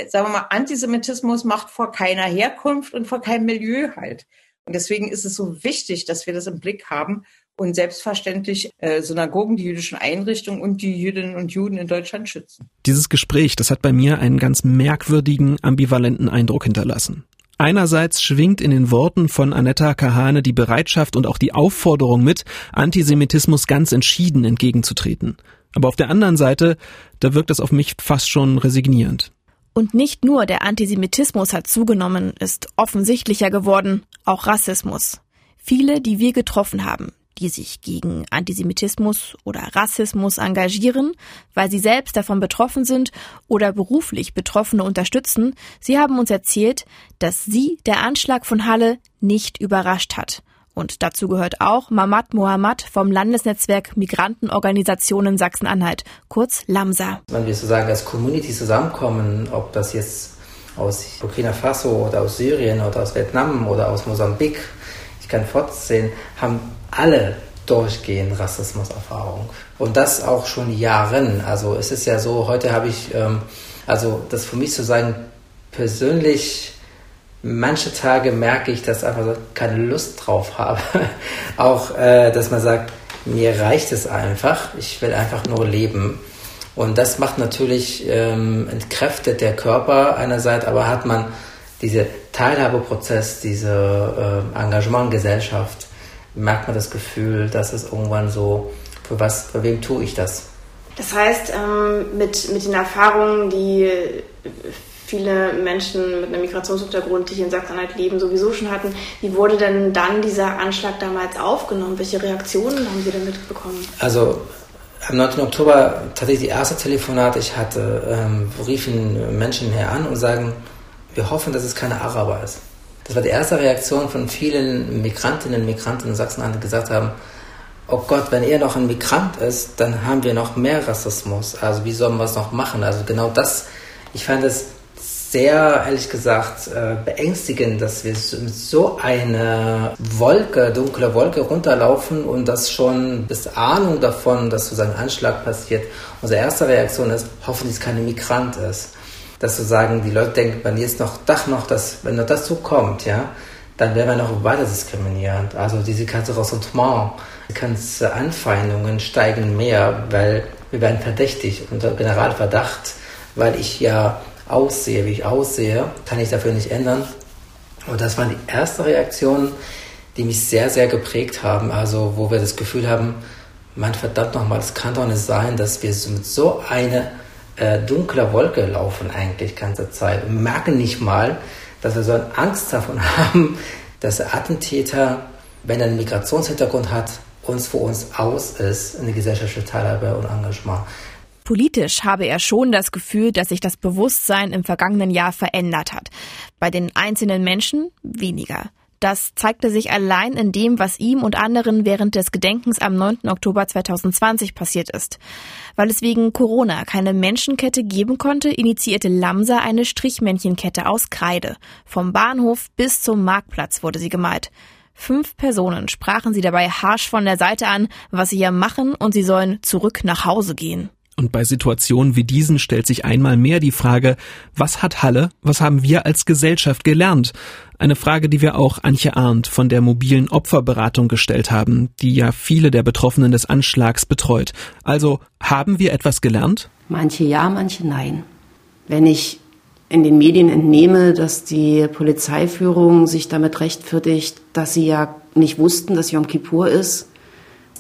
sagen wir mal, Antisemitismus macht vor keiner Herkunft und vor keinem Milieu halt. Und deswegen ist es so wichtig, dass wir das im Blick haben und selbstverständlich äh, Synagogen, die jüdischen Einrichtungen und die Jüdinnen und Juden in Deutschland schützen. Dieses Gespräch, das hat bei mir einen ganz merkwürdigen, ambivalenten Eindruck hinterlassen. Einerseits schwingt in den Worten von Anetta Kahane die Bereitschaft und auch die Aufforderung mit, Antisemitismus ganz entschieden entgegenzutreten. Aber auf der anderen Seite, da wirkt es auf mich fast schon resignierend. Und nicht nur der Antisemitismus hat zugenommen, ist offensichtlicher geworden, auch Rassismus. Viele, die wir getroffen haben, die sich gegen Antisemitismus oder Rassismus engagieren, weil sie selbst davon betroffen sind oder beruflich Betroffene unterstützen, sie haben uns erzählt, dass sie der Anschlag von Halle nicht überrascht hat. Und dazu gehört auch Mamad Mohammed vom Landesnetzwerk Migrantenorganisationen Sachsen-Anhalt, kurz LAMSA. Wenn wir sozusagen als Community zusammenkommen, ob das jetzt aus Burkina Faso oder aus Syrien oder aus Vietnam oder aus Mosambik, ich kann fortsehen, haben alle durchgehend Rassismuserfahrung. Und das auch schon Jahren. Also es ist ja so, heute habe ich, ähm, also das für mich zu sagen, persönlich, manche Tage merke ich, dass ich einfach keine Lust drauf habe. auch, äh, dass man sagt, mir reicht es einfach, ich will einfach nur leben. Und das macht natürlich, ähm, entkräftet der Körper einerseits, aber hat man diese Teilhabeprozess, diese äh, Engagement Gesellschaft, merkt man das Gefühl, dass es irgendwann so, für was, für wem tue ich das? Das heißt, ähm, mit, mit den Erfahrungen, die viele Menschen mit einem Migrationshintergrund, die hier in Sachsen-Anhalt leben, sowieso schon hatten, wie wurde denn dann dieser Anschlag damals aufgenommen? Welche Reaktionen haben Sie damit bekommen? Also am 9. Oktober tatsächlich die erste Telefonat, ich hatte, ähm, riefen Menschen her an und sagen, wir hoffen, dass es keine Araber ist. Das war die erste Reaktion von vielen Migrantinnen und Migranten in Sachsen-Anhalt, die gesagt haben, oh Gott, wenn er noch ein Migrant ist, dann haben wir noch mehr Rassismus. Also wie sollen wir es noch machen? Also genau das, ich fand es sehr, ehrlich gesagt, äh, beängstigend, dass wir mit so eine Wolke, dunkle Wolke runterlaufen und das schon bis Ahnung davon, dass so ein Anschlag passiert. Unsere erste Reaktion ist, hoffentlich es kein Migrant ist dass sozusagen die Leute denken, wenn jetzt noch das noch das, wenn noch das so kommt, ja, dann werden wir noch weiter diskriminierend. Also diese ganze Ressentiment, die ganze Anfeindungen steigen mehr, weil wir werden verdächtig unter Generalverdacht, weil ich ja aussehe, wie ich aussehe, kann ich dafür nicht ändern. Und das waren die ersten Reaktionen, die mich sehr, sehr geprägt haben. Also wo wir das Gefühl haben, man verdammt nochmal, es kann doch nicht sein, dass wir mit so einer äh, dunkler Wolke laufen eigentlich ganze Zeit und merken nicht mal, dass wir so Angst davon haben, dass der Attentäter, wenn er einen Migrationshintergrund hat, uns vor uns aus ist, eine gesellschaftliche Teilhabe und Engagement. Politisch habe er schon das Gefühl, dass sich das Bewusstsein im vergangenen Jahr verändert hat. Bei den einzelnen Menschen weniger. Das zeigte sich allein in dem, was ihm und anderen während des Gedenkens am 9. Oktober 2020 passiert ist. Weil es wegen Corona keine Menschenkette geben konnte, initiierte Lamsa eine Strichmänchenkette aus Kreide. Vom Bahnhof bis zum Marktplatz wurde sie gemalt. Fünf Personen sprachen sie dabei harsch von der Seite an, was sie hier machen und sie sollen zurück nach Hause gehen. Und bei Situationen wie diesen stellt sich einmal mehr die Frage, was hat Halle, was haben wir als Gesellschaft gelernt? Eine Frage, die wir auch Antje Arndt von der mobilen Opferberatung gestellt haben, die ja viele der Betroffenen des Anschlags betreut. Also, haben wir etwas gelernt? Manche ja, manche nein. Wenn ich in den Medien entnehme, dass die Polizeiführung sich damit rechtfertigt, dass sie ja nicht wussten, dass Yom Kippur ist,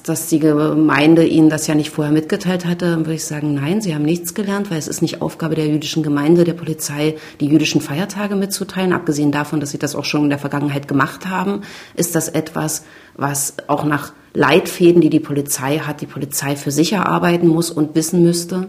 dass die Gemeinde ihnen das ja nicht vorher mitgeteilt hatte, dann würde ich sagen, nein, sie haben nichts gelernt, weil es ist nicht Aufgabe der jüdischen Gemeinde, der Polizei, die jüdischen Feiertage mitzuteilen. Abgesehen davon, dass sie das auch schon in der Vergangenheit gemacht haben, ist das etwas, was auch nach Leitfäden, die die Polizei hat, die Polizei für sich erarbeiten muss und wissen müsste.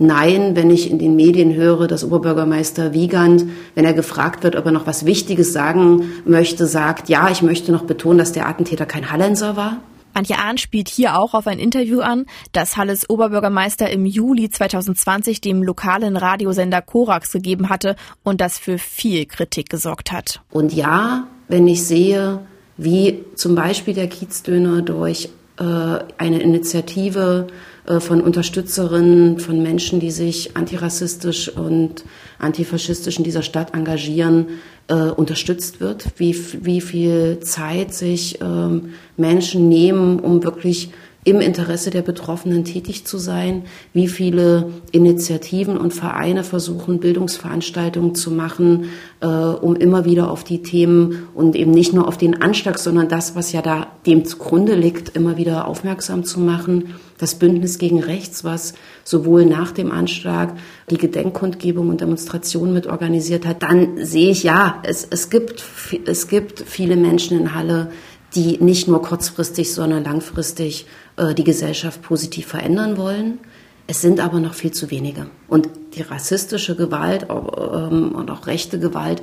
Nein, wenn ich in den Medien höre, dass Oberbürgermeister Wiegand, wenn er gefragt wird, ob er noch was Wichtiges sagen möchte, sagt, ja, ich möchte noch betonen, dass der Attentäter kein Hallenser war. Antje Ahn spielt hier auch auf ein Interview an, das Halles Oberbürgermeister im Juli 2020 dem lokalen Radiosender Korax gegeben hatte und das für viel Kritik gesorgt hat. Und ja, wenn ich sehe, wie zum Beispiel der Kiezdöner durch äh, eine Initiative äh, von Unterstützerinnen, von Menschen, die sich antirassistisch und antifaschistisch in dieser Stadt engagieren, äh, unterstützt wird, wie, wie viel Zeit sich ähm, Menschen nehmen, um wirklich im Interesse der Betroffenen tätig zu sein, wie viele Initiativen und Vereine versuchen, Bildungsveranstaltungen zu machen, äh, um immer wieder auf die Themen und eben nicht nur auf den Anschlag, sondern das, was ja da dem zugrunde liegt, immer wieder aufmerksam zu machen. Das Bündnis gegen Rechts, was sowohl nach dem Anschlag die Gedenkkundgebung und Demonstrationen mit organisiert hat, dann sehe ich, ja, es, es, gibt, es gibt viele Menschen in Halle, die nicht nur kurzfristig, sondern langfristig die Gesellschaft positiv verändern wollen. Es sind aber noch viel zu wenige. Und die rassistische Gewalt ähm, und auch rechte Gewalt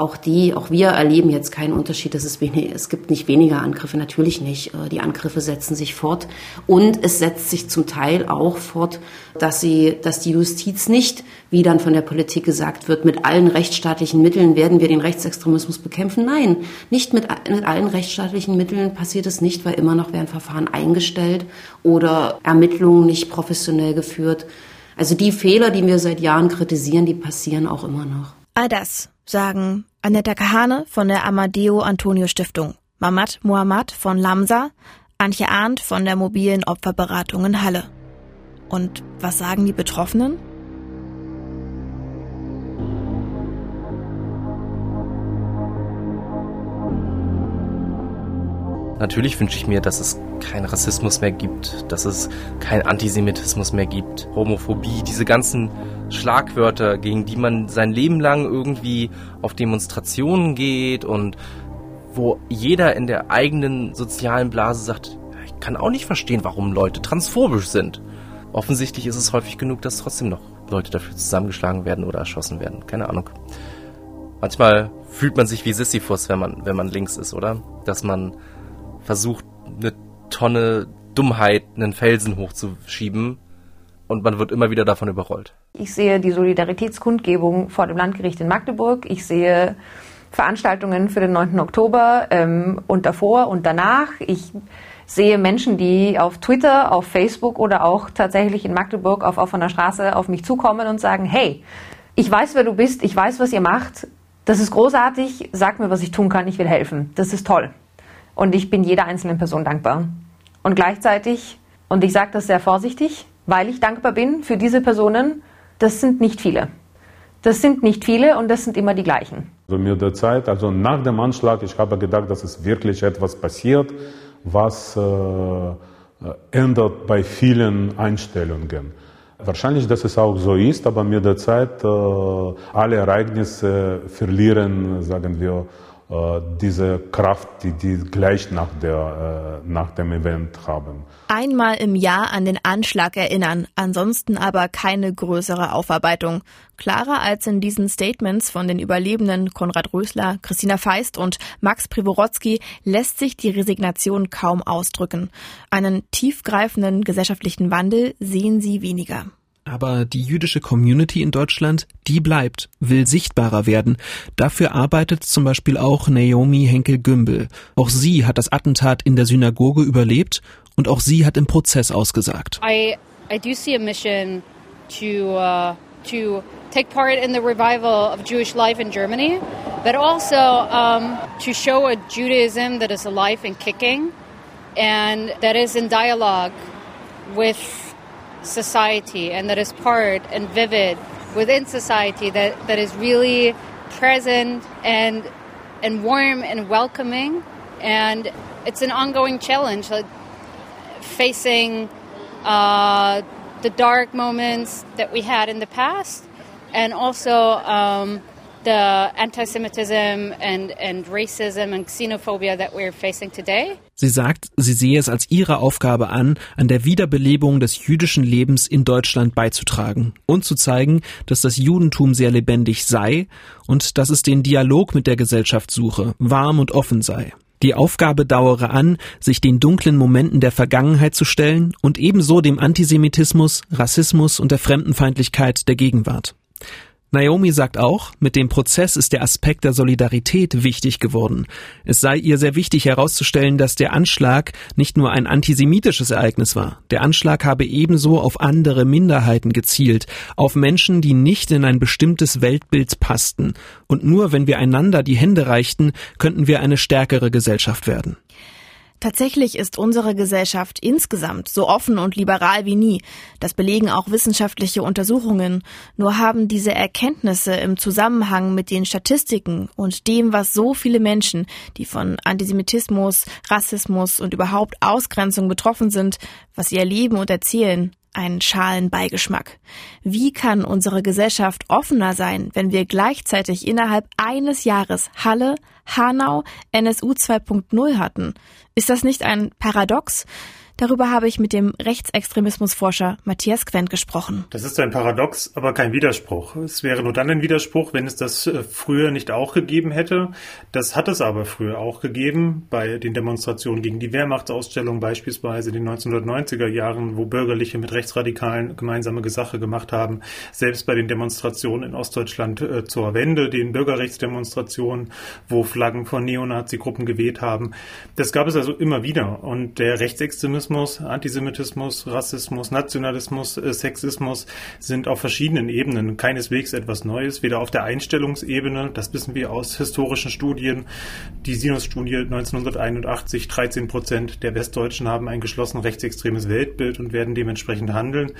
auch die, auch wir erleben jetzt keinen Unterschied. Es, wenig, es gibt nicht weniger Angriffe, natürlich nicht. Äh, die Angriffe setzen sich fort. Und es setzt sich zum Teil auch fort, dass sie, dass die Justiz nicht, wie dann von der Politik gesagt wird, mit allen rechtsstaatlichen Mitteln werden wir den Rechtsextremismus bekämpfen. Nein, nicht mit, mit allen rechtsstaatlichen Mitteln passiert es nicht, weil immer noch werden Verfahren eingestellt oder Ermittlungen nicht professionell geführt. Also die Fehler, die wir seit Jahren kritisieren, die passieren auch immer noch. All das sagen Annetta Kahane von der Amadeo Antonio Stiftung, Mamad Mohammad von Lamsa, Antje Arndt von der mobilen Opferberatung in Halle. Und was sagen die Betroffenen? Natürlich wünsche ich mir, dass es keinen Rassismus mehr gibt, dass es keinen Antisemitismus mehr gibt, Homophobie, diese ganzen Schlagwörter, gegen die man sein Leben lang irgendwie auf Demonstrationen geht und wo jeder in der eigenen sozialen Blase sagt, ich kann auch nicht verstehen, warum Leute transphobisch sind. Offensichtlich ist es häufig genug, dass trotzdem noch Leute dafür zusammengeschlagen werden oder erschossen werden. Keine Ahnung. Manchmal fühlt man sich wie Sisyphus, wenn man, wenn man links ist, oder? Dass man versucht, eine Tonne Dummheit, einen Felsen hochzuschieben und man wird immer wieder davon überrollt. Ich sehe die Solidaritätskundgebung vor dem Landgericht in Magdeburg. Ich sehe Veranstaltungen für den 9. Oktober ähm, und davor und danach. Ich sehe Menschen, die auf Twitter, auf Facebook oder auch tatsächlich in Magdeburg auf offener Straße auf mich zukommen und sagen, hey, ich weiß, wer du bist, ich weiß, was ihr macht. Das ist großartig, sag mir, was ich tun kann, ich will helfen. Das ist toll. Und ich bin jeder einzelnen Person dankbar. Und gleichzeitig, und ich sage das sehr vorsichtig, weil ich dankbar bin für diese Personen, das sind nicht viele. Das sind nicht viele und das sind immer die gleichen. Also mir der Zeit, also nach dem Anschlag, ich habe gedacht, dass es wirklich etwas passiert, was äh, ändert bei vielen Einstellungen. Wahrscheinlich, dass es auch so ist, aber mir der Zeit, äh, alle Ereignisse verlieren, sagen wir, äh, diese Kraft, die die gleich nach, der, äh, nach dem Event haben. Einmal im Jahr an den Anschlag erinnern, ansonsten aber keine größere Aufarbeitung. Klarer als in diesen Statements von den Überlebenden Konrad Rösler, Christina Feist und Max Privorotsky lässt sich die Resignation kaum ausdrücken. Einen tiefgreifenden gesellschaftlichen Wandel sehen sie weniger. Aber die jüdische Community in Deutschland, die bleibt, will sichtbarer werden. Dafür arbeitet zum Beispiel auch Naomi Henkel-Gümbel. Auch sie hat das Attentat in der Synagoge überlebt und auch sie hat im Prozess ausgesagt. I, I do see a mission to, uh, to take part in the revival of Jewish life in Germany, but also um, to show a Judaism that is alive and kicking and that is in dialogue with society and that is part and vivid within society that, that is really present and and warm and welcoming. And it's an ongoing challenge like facing uh, the dark moments that we had in the past and also um, the anti-Semitism and, and racism and xenophobia that we're facing today. Sie sagt, sie sehe es als ihre Aufgabe an, an der Wiederbelebung des jüdischen Lebens in Deutschland beizutragen und zu zeigen, dass das Judentum sehr lebendig sei und dass es den Dialog mit der Gesellschaft suche, warm und offen sei. Die Aufgabe dauere an, sich den dunklen Momenten der Vergangenheit zu stellen und ebenso dem Antisemitismus, Rassismus und der Fremdenfeindlichkeit der Gegenwart. Naomi sagt auch, mit dem Prozess ist der Aspekt der Solidarität wichtig geworden. Es sei ihr sehr wichtig herauszustellen, dass der Anschlag nicht nur ein antisemitisches Ereignis war. Der Anschlag habe ebenso auf andere Minderheiten gezielt, auf Menschen, die nicht in ein bestimmtes Weltbild passten. Und nur wenn wir einander die Hände reichten, könnten wir eine stärkere Gesellschaft werden. Tatsächlich ist unsere Gesellschaft insgesamt so offen und liberal wie nie. Das belegen auch wissenschaftliche Untersuchungen. Nur haben diese Erkenntnisse im Zusammenhang mit den Statistiken und dem, was so viele Menschen, die von Antisemitismus, Rassismus und überhaupt Ausgrenzung betroffen sind, was sie erleben und erzählen, einen schalen Beigeschmack. Wie kann unsere Gesellschaft offener sein, wenn wir gleichzeitig innerhalb eines Jahres Halle, Hanau, NSU 2.0 hatten? Ist das nicht ein Paradox? Darüber habe ich mit dem Rechtsextremismusforscher Matthias Quent gesprochen. Das ist ein Paradox, aber kein Widerspruch. Es wäre nur dann ein Widerspruch, wenn es das äh, früher nicht auch gegeben hätte. Das hat es aber früher auch gegeben, bei den Demonstrationen gegen die Wehrmachtsausstellung beispielsweise in den 1990er Jahren, wo Bürgerliche mit Rechtsradikalen gemeinsame Sache gemacht haben. Selbst bei den Demonstrationen in Ostdeutschland äh, zur Wende, den Bürgerrechtsdemonstrationen, wo Flaggen von Neonazi-Gruppen geweht haben. Das gab es also immer wieder. Und der Rechtsextremismus Rassismus, Antisemitismus, Rassismus, Nationalismus, äh, Sexismus sind auf verschiedenen Ebenen keineswegs etwas Neues, weder auf der Einstellungsebene, das wissen wir aus historischen Studien, die Sinus-Studie 1981, 13 Prozent der Westdeutschen haben ein geschlossen rechtsextremes Weltbild und werden dementsprechend handeln,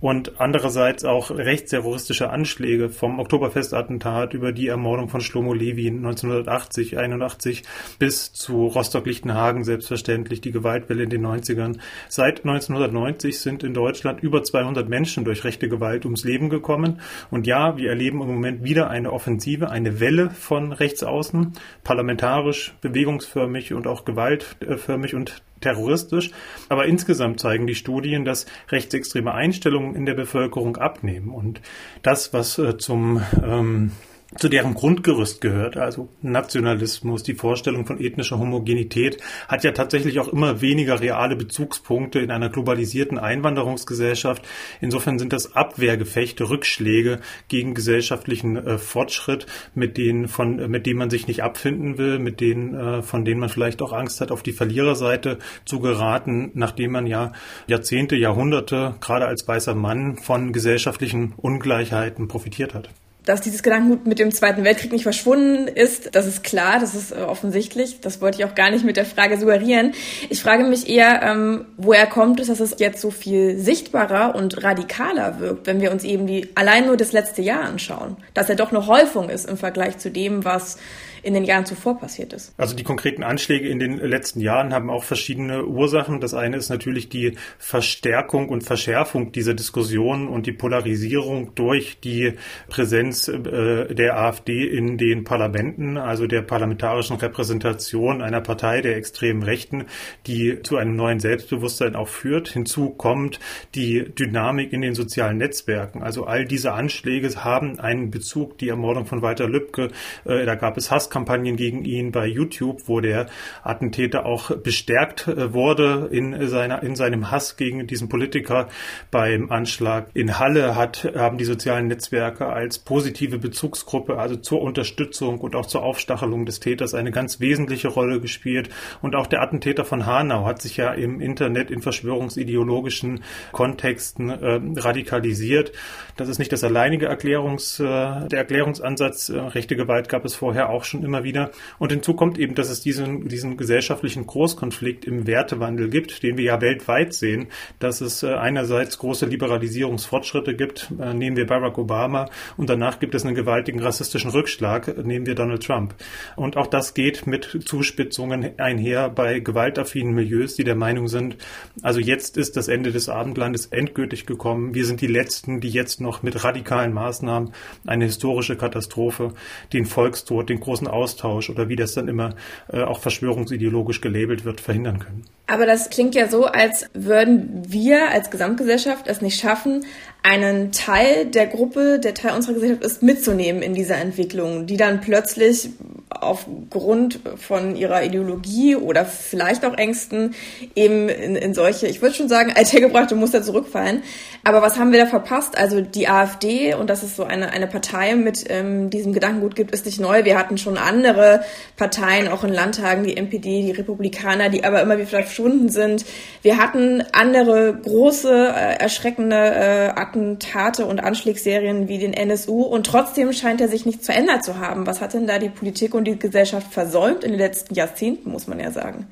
und andererseits auch rechtsterroristische Anschläge vom Oktoberfestattentat über die Ermordung von Shlomo Levi 1980, 81 bis zu Rostock-Lichtenhagen selbstverständlich die Gewaltwelle in den 90ern. Seit 1990 sind in Deutschland über 200 Menschen durch rechte Gewalt ums Leben gekommen. Und ja, wir erleben im Moment wieder eine Offensive, eine Welle von Rechtsaußen, parlamentarisch, bewegungsförmig und auch gewaltförmig und terroristisch, aber insgesamt zeigen die Studien, dass rechtsextreme Einstellungen in der Bevölkerung abnehmen. Und das, was äh, zum ähm, zu deren Grundgerüst gehört, also Nationalismus, die Vorstellung von ethnischer Homogenität, hat ja tatsächlich auch immer weniger reale Bezugspunkte in einer globalisierten Einwanderungsgesellschaft. Insofern sind das Abwehrgefechte, Rückschläge gegen gesellschaftlichen äh, Fortschritt, mit denen von, mit denen man sich nicht abfinden will, mit denen, äh, von denen man vielleicht auch Angst hat, auf die Verliererseite zu geraten, nachdem man ja Jahrzehnte, Jahrhunderte, gerade als weißer Mann von gesellschaftlichen Ungleichheiten profitiert hat. Dass dieses Gedankengut mit dem Zweiten Weltkrieg nicht verschwunden ist, das ist klar, das ist äh, offensichtlich. Das wollte ich auch gar nicht mit der Frage suggerieren. Ich frage mich eher, ähm, woher kommt es, dass es jetzt so viel sichtbarer und radikaler wirkt, wenn wir uns eben die allein nur das letzte Jahr anschauen. Dass er doch eine Häufung ist im Vergleich zu dem, was in den Jahren zuvor passiert ist. Also die konkreten Anschläge in den letzten Jahren haben auch verschiedene Ursachen. Das eine ist natürlich die Verstärkung und Verschärfung dieser Diskussion und die Polarisierung durch die Präsenz äh, der AfD in den Parlamenten, also der parlamentarischen Repräsentation einer Partei der extremen Rechten, die zu einem neuen Selbstbewusstsein auch führt. Hinzu kommt die Dynamik in den sozialen Netzwerken. Also all diese Anschläge haben einen Bezug, die Ermordung von Walter Lübcke, äh, da gab es Hass Hasskampagnen gegen ihn bei YouTube, wo der Attentäter auch bestärkt äh, wurde in seiner, in seinem Hass gegen diesen Politiker. Beim Anschlag in Halle hat, haben die sozialen Netzwerke als positive Bezugsgruppe, also zur Unterstützung und auch zur Aufstachelung des Täters eine ganz wesentliche Rolle gespielt. Und auch der Attentäter von Hanau hat sich ja im Internet in verschwörungsideologischen Kontexten äh, radikalisiert. Das ist nicht das alleinige Erklärungs, äh, der Erklärungsansatz. Äh, rechte Gewalt gab es vorher auch schon immer wieder. Und hinzu kommt eben, dass es diesen, diesen gesellschaftlichen Großkonflikt im Wertewandel gibt, den wir ja weltweit sehen, dass es äh, einerseits große Liberalisierungsfortschritte gibt, äh, nehmen wir Barack Obama, und danach gibt es einen gewaltigen rassistischen Rückschlag, äh, nehmen wir Donald Trump. Und auch das geht mit Zuspitzungen einher bei gewaltaffinen Milieus, die der Meinung sind, also jetzt ist das Ende des Abendlandes endgültig gekommen. Wir sind die Letzten, die jetzt noch mit radikalen Maßnahmen eine historische Katastrophe, den Volkstod, den großen Austausch oder wie das dann immer äh, auch verschwörungsideologisch gelabelt wird, verhindern können. Aber das klingt ja so, als würden wir als Gesamtgesellschaft es nicht schaffen, einen Teil der Gruppe, der Teil unserer Gesellschaft ist, mitzunehmen in dieser Entwicklung, die dann plötzlich aufgrund von ihrer Ideologie oder vielleicht auch Ängsten eben in, in solche, ich würde schon sagen, althergebrachte Muster zurückfallen. Aber was haben wir da verpasst? Also die AfD, und dass es so eine, eine Partei mit ähm, diesem Gedankengut gibt, ist nicht neu. Wir hatten schon andere Parteien, auch in Landtagen, die NPD, die Republikaner, die aber immer wieder verschwunden sind. Wir hatten andere große, äh, erschreckende äh, Attentate und Anschlagsserien wie den NSU und trotzdem scheint er sich nicht verändert zu haben. Was hat denn da die Politik und die Gesellschaft versäumt in den letzten Jahrzehnten, muss man ja sagen?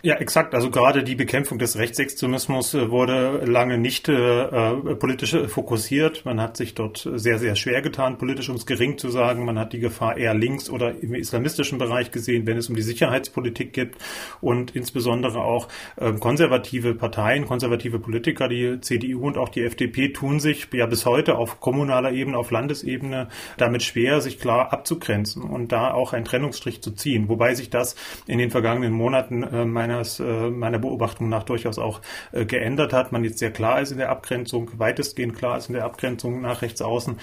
Ja, exakt. Also gerade die Bekämpfung des Rechtsextremismus äh, wurde lange nicht äh, äh, politisch fokussiert. Man hat sich dort sehr, sehr schwer getan, politisch ums Gering zu sagen. Man hat die Gefahr eher links oder im islamistischen Bereich gesehen, wenn es um die Sicherheitspolitik geht und insbesondere auch äh, konservative Parteien, konservative Politiker, die CDU und auch die FDP tun sich ja bis heute auf kommunaler Ebene, auf Landesebene damit schwer, sich klar abzugrenzen und da auch einen Trennungsstrich zu ziehen. Wobei sich das in den vergangenen Monaten äh, meines, äh, meiner Beobachtung nach durchaus auch äh, geändert hat. Man jetzt sehr klar ist in der Abgrenzung, weitestgehend klar ist in der Abgrenzung nach rechts außen.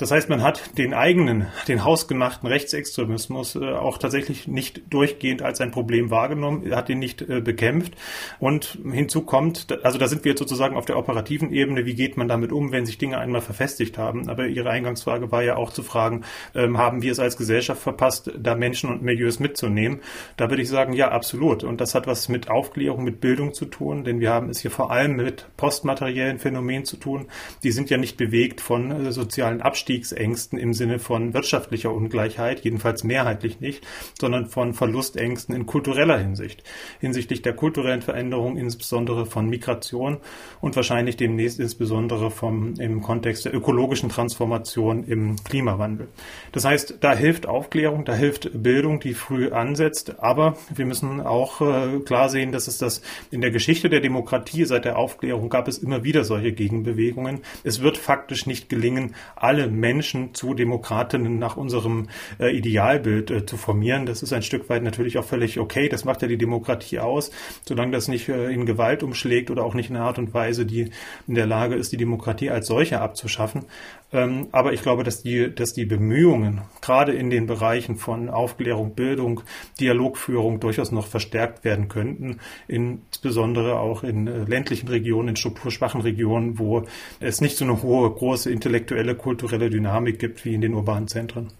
Das heißt, man hat den eigenen, den hausgemachten Rechtsextremismus äh, auch tatsächlich nicht durchgehend als ein Problem wahrgenommen, hat ihn nicht äh, bekämpft. Und hinzu kommt, also da sind wir jetzt sozusagen auf der operativen Ebene, wie geht man damit um, wenn sich Dinge einmal verfestigt haben. Aber Ihre Eingangsfrage war ja auch zu fragen, ähm, haben wir es als Gesellschaft verpasst, da Menschen und Milieus mitzunehmen? Da würde ich sagen, ja, absolut. Und das hat was mit Aufklärung, mit Bildung zu tun, denn wir haben es hier vor allem mit postmateriellen Phänomenen zu tun. Die sind ja nicht bewegt von äh, sozialen Abstieg Abstiegsängsten im Sinne von wirtschaftlicher Ungleichheit, jedenfalls mehrheitlich nicht, sondern von Verlustängsten in kultureller Hinsicht, hinsichtlich der kulturellen Veränderung, insbesondere von Migration und wahrscheinlich demnächst insbesondere vom, im Kontext der ökologischen Transformation im Klimawandel. Das heißt, da hilft Aufklärung, da hilft Bildung, die früh ansetzt, aber wir müssen auch äh, klar sehen, dass es das in der Geschichte der Demokratie seit der Aufklärung gab es immer wieder solche Gegenbewegungen. Es wird faktisch nicht gelingen, alle Menschen zu Demokratinnen nach unserem äh, Idealbild äh, zu formieren. Das ist ein Stück weit natürlich auch völlig okay. Das macht ja die Demokratie aus, solange das nicht äh, in Gewalt umschlägt oder auch nicht in einer Art und Weise, die in der Lage ist, die Demokratie als solche abzuschaffen. Ähm, aber ich glaube, dass die, dass die Bemühungen, gerade in den Bereichen von Aufklärung, Bildung, Dialogführung durchaus noch verstärkt werden könnten, insbesondere auch in äh, ländlichen Regionen, in strukturschwachen Regionen, wo es nicht so eine hohe, große intellektuelle, kulturelle Dynamik gibt wie in den urbanen Zentren.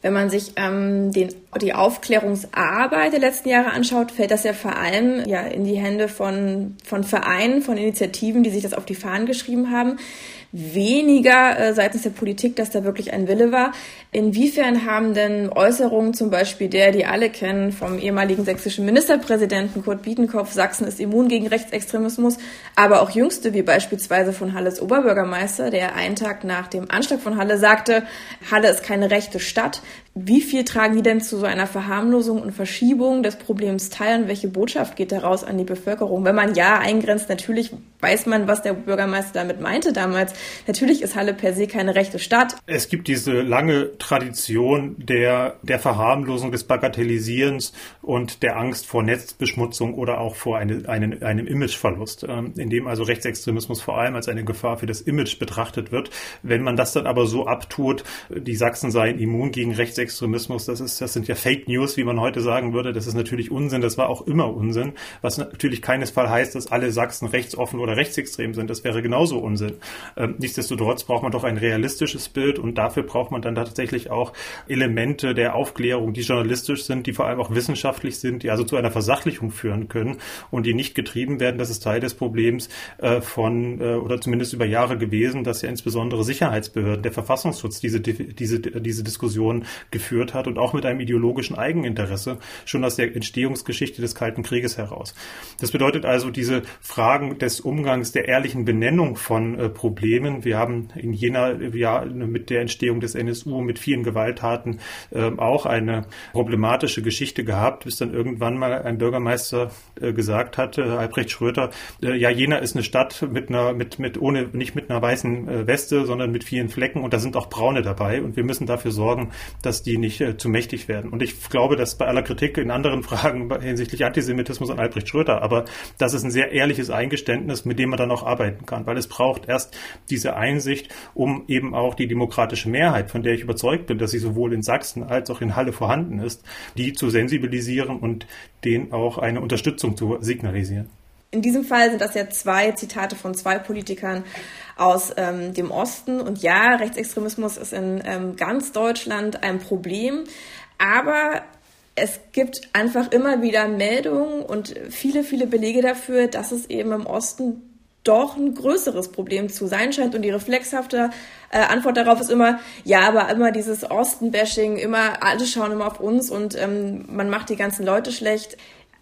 Wenn man sich ähm, den, die Aufklärungsarbeit der letzten Jahre anschaut, fällt das ja vor allem ja, in die Hände von, von Vereinen, von Initiativen, die sich das auf die Fahnen geschrieben haben weniger äh, seitens der Politik, dass da wirklich ein Wille war. Inwiefern haben denn Äußerungen, zum Beispiel der, die alle kennen, vom ehemaligen sächsischen Ministerpräsidenten Kurt Biedenkopf, Sachsen ist immun gegen Rechtsextremismus, aber auch jüngste, wie beispielsweise von Halles Oberbürgermeister, der einen Tag nach dem Anschlag von Halle sagte, Halle ist keine rechte Stadt. Wie viel tragen die denn zu so einer Verharmlosung und Verschiebung des Problems teil und welche Botschaft geht daraus an die Bevölkerung? Wenn man ja eingrenzt, natürlich weiß man, was der Bürgermeister damit meinte damals. Natürlich ist Halle per se keine rechte Stadt. Es gibt diese lange Tradition der, der Verharmlosung, des Bagatellisierens und der Angst vor Netzbeschmutzung oder auch vor eine, eine, einem Imageverlust, ähm, in dem also Rechtsextremismus vor allem als eine Gefahr für das Image betrachtet wird. Wenn man das dann aber so abtut, die Sachsen seien immun gegen Rechtsextremismus, Rechtsextremismus, das ist, das sind ja Fake News, wie man heute sagen würde. Das ist natürlich Unsinn. Das war auch immer Unsinn. Was natürlich keinesfalls heißt, dass alle Sachsen rechtsoffen oder rechtsextrem sind. Das wäre genauso Unsinn. Ähm, nichtsdestotrotz braucht man doch ein realistisches Bild und dafür braucht man dann tatsächlich auch Elemente der Aufklärung, die journalistisch sind, die vor allem auch wissenschaftlich sind, die also zu einer Versachlichung führen können und die nicht getrieben werden. Das ist Teil des Problems äh, von äh, oder zumindest über Jahre gewesen, dass ja insbesondere Sicherheitsbehörden, der Verfassungsschutz diese diese diese Diskussion geführt hat und auch mit einem ideologischen Eigeninteresse schon aus der Entstehungsgeschichte des Kalten Krieges heraus. Das bedeutet also diese Fragen des Umgangs, der ehrlichen Benennung von äh, Problemen. Wir haben in jener ja mit der Entstehung des NSU mit vielen Gewalttaten äh, auch eine problematische Geschichte gehabt, bis dann irgendwann mal ein Bürgermeister äh, gesagt hat, äh, Albrecht Schröter, äh, ja Jena ist eine Stadt mit einer mit mit ohne nicht mit einer weißen äh, Weste, sondern mit vielen Flecken und da sind auch Braune dabei und wir müssen dafür sorgen, dass die nicht äh, zu mächtig werden. Und ich glaube, dass bei aller Kritik in anderen Fragen hinsichtlich Antisemitismus an Albrecht Schröter, aber das ist ein sehr ehrliches Eingeständnis, mit dem man dann auch arbeiten kann, weil es braucht erst diese Einsicht, um eben auch die demokratische Mehrheit, von der ich überzeugt bin, dass sie sowohl in Sachsen als auch in Halle vorhanden ist, die zu sensibilisieren und denen auch eine Unterstützung zu signalisieren. In diesem Fall sind das ja zwei Zitate von zwei Politikern aus ähm, dem Osten. Und ja, Rechtsextremismus ist in ähm, ganz Deutschland ein Problem. Aber es gibt einfach immer wieder Meldungen und viele, viele Belege dafür, dass es eben im Osten doch ein größeres Problem zu sein scheint. Und die reflexhafte äh, Antwort darauf ist immer, ja, aber immer dieses Osten-Bashing, immer alle schauen immer auf uns und ähm, man macht die ganzen Leute schlecht.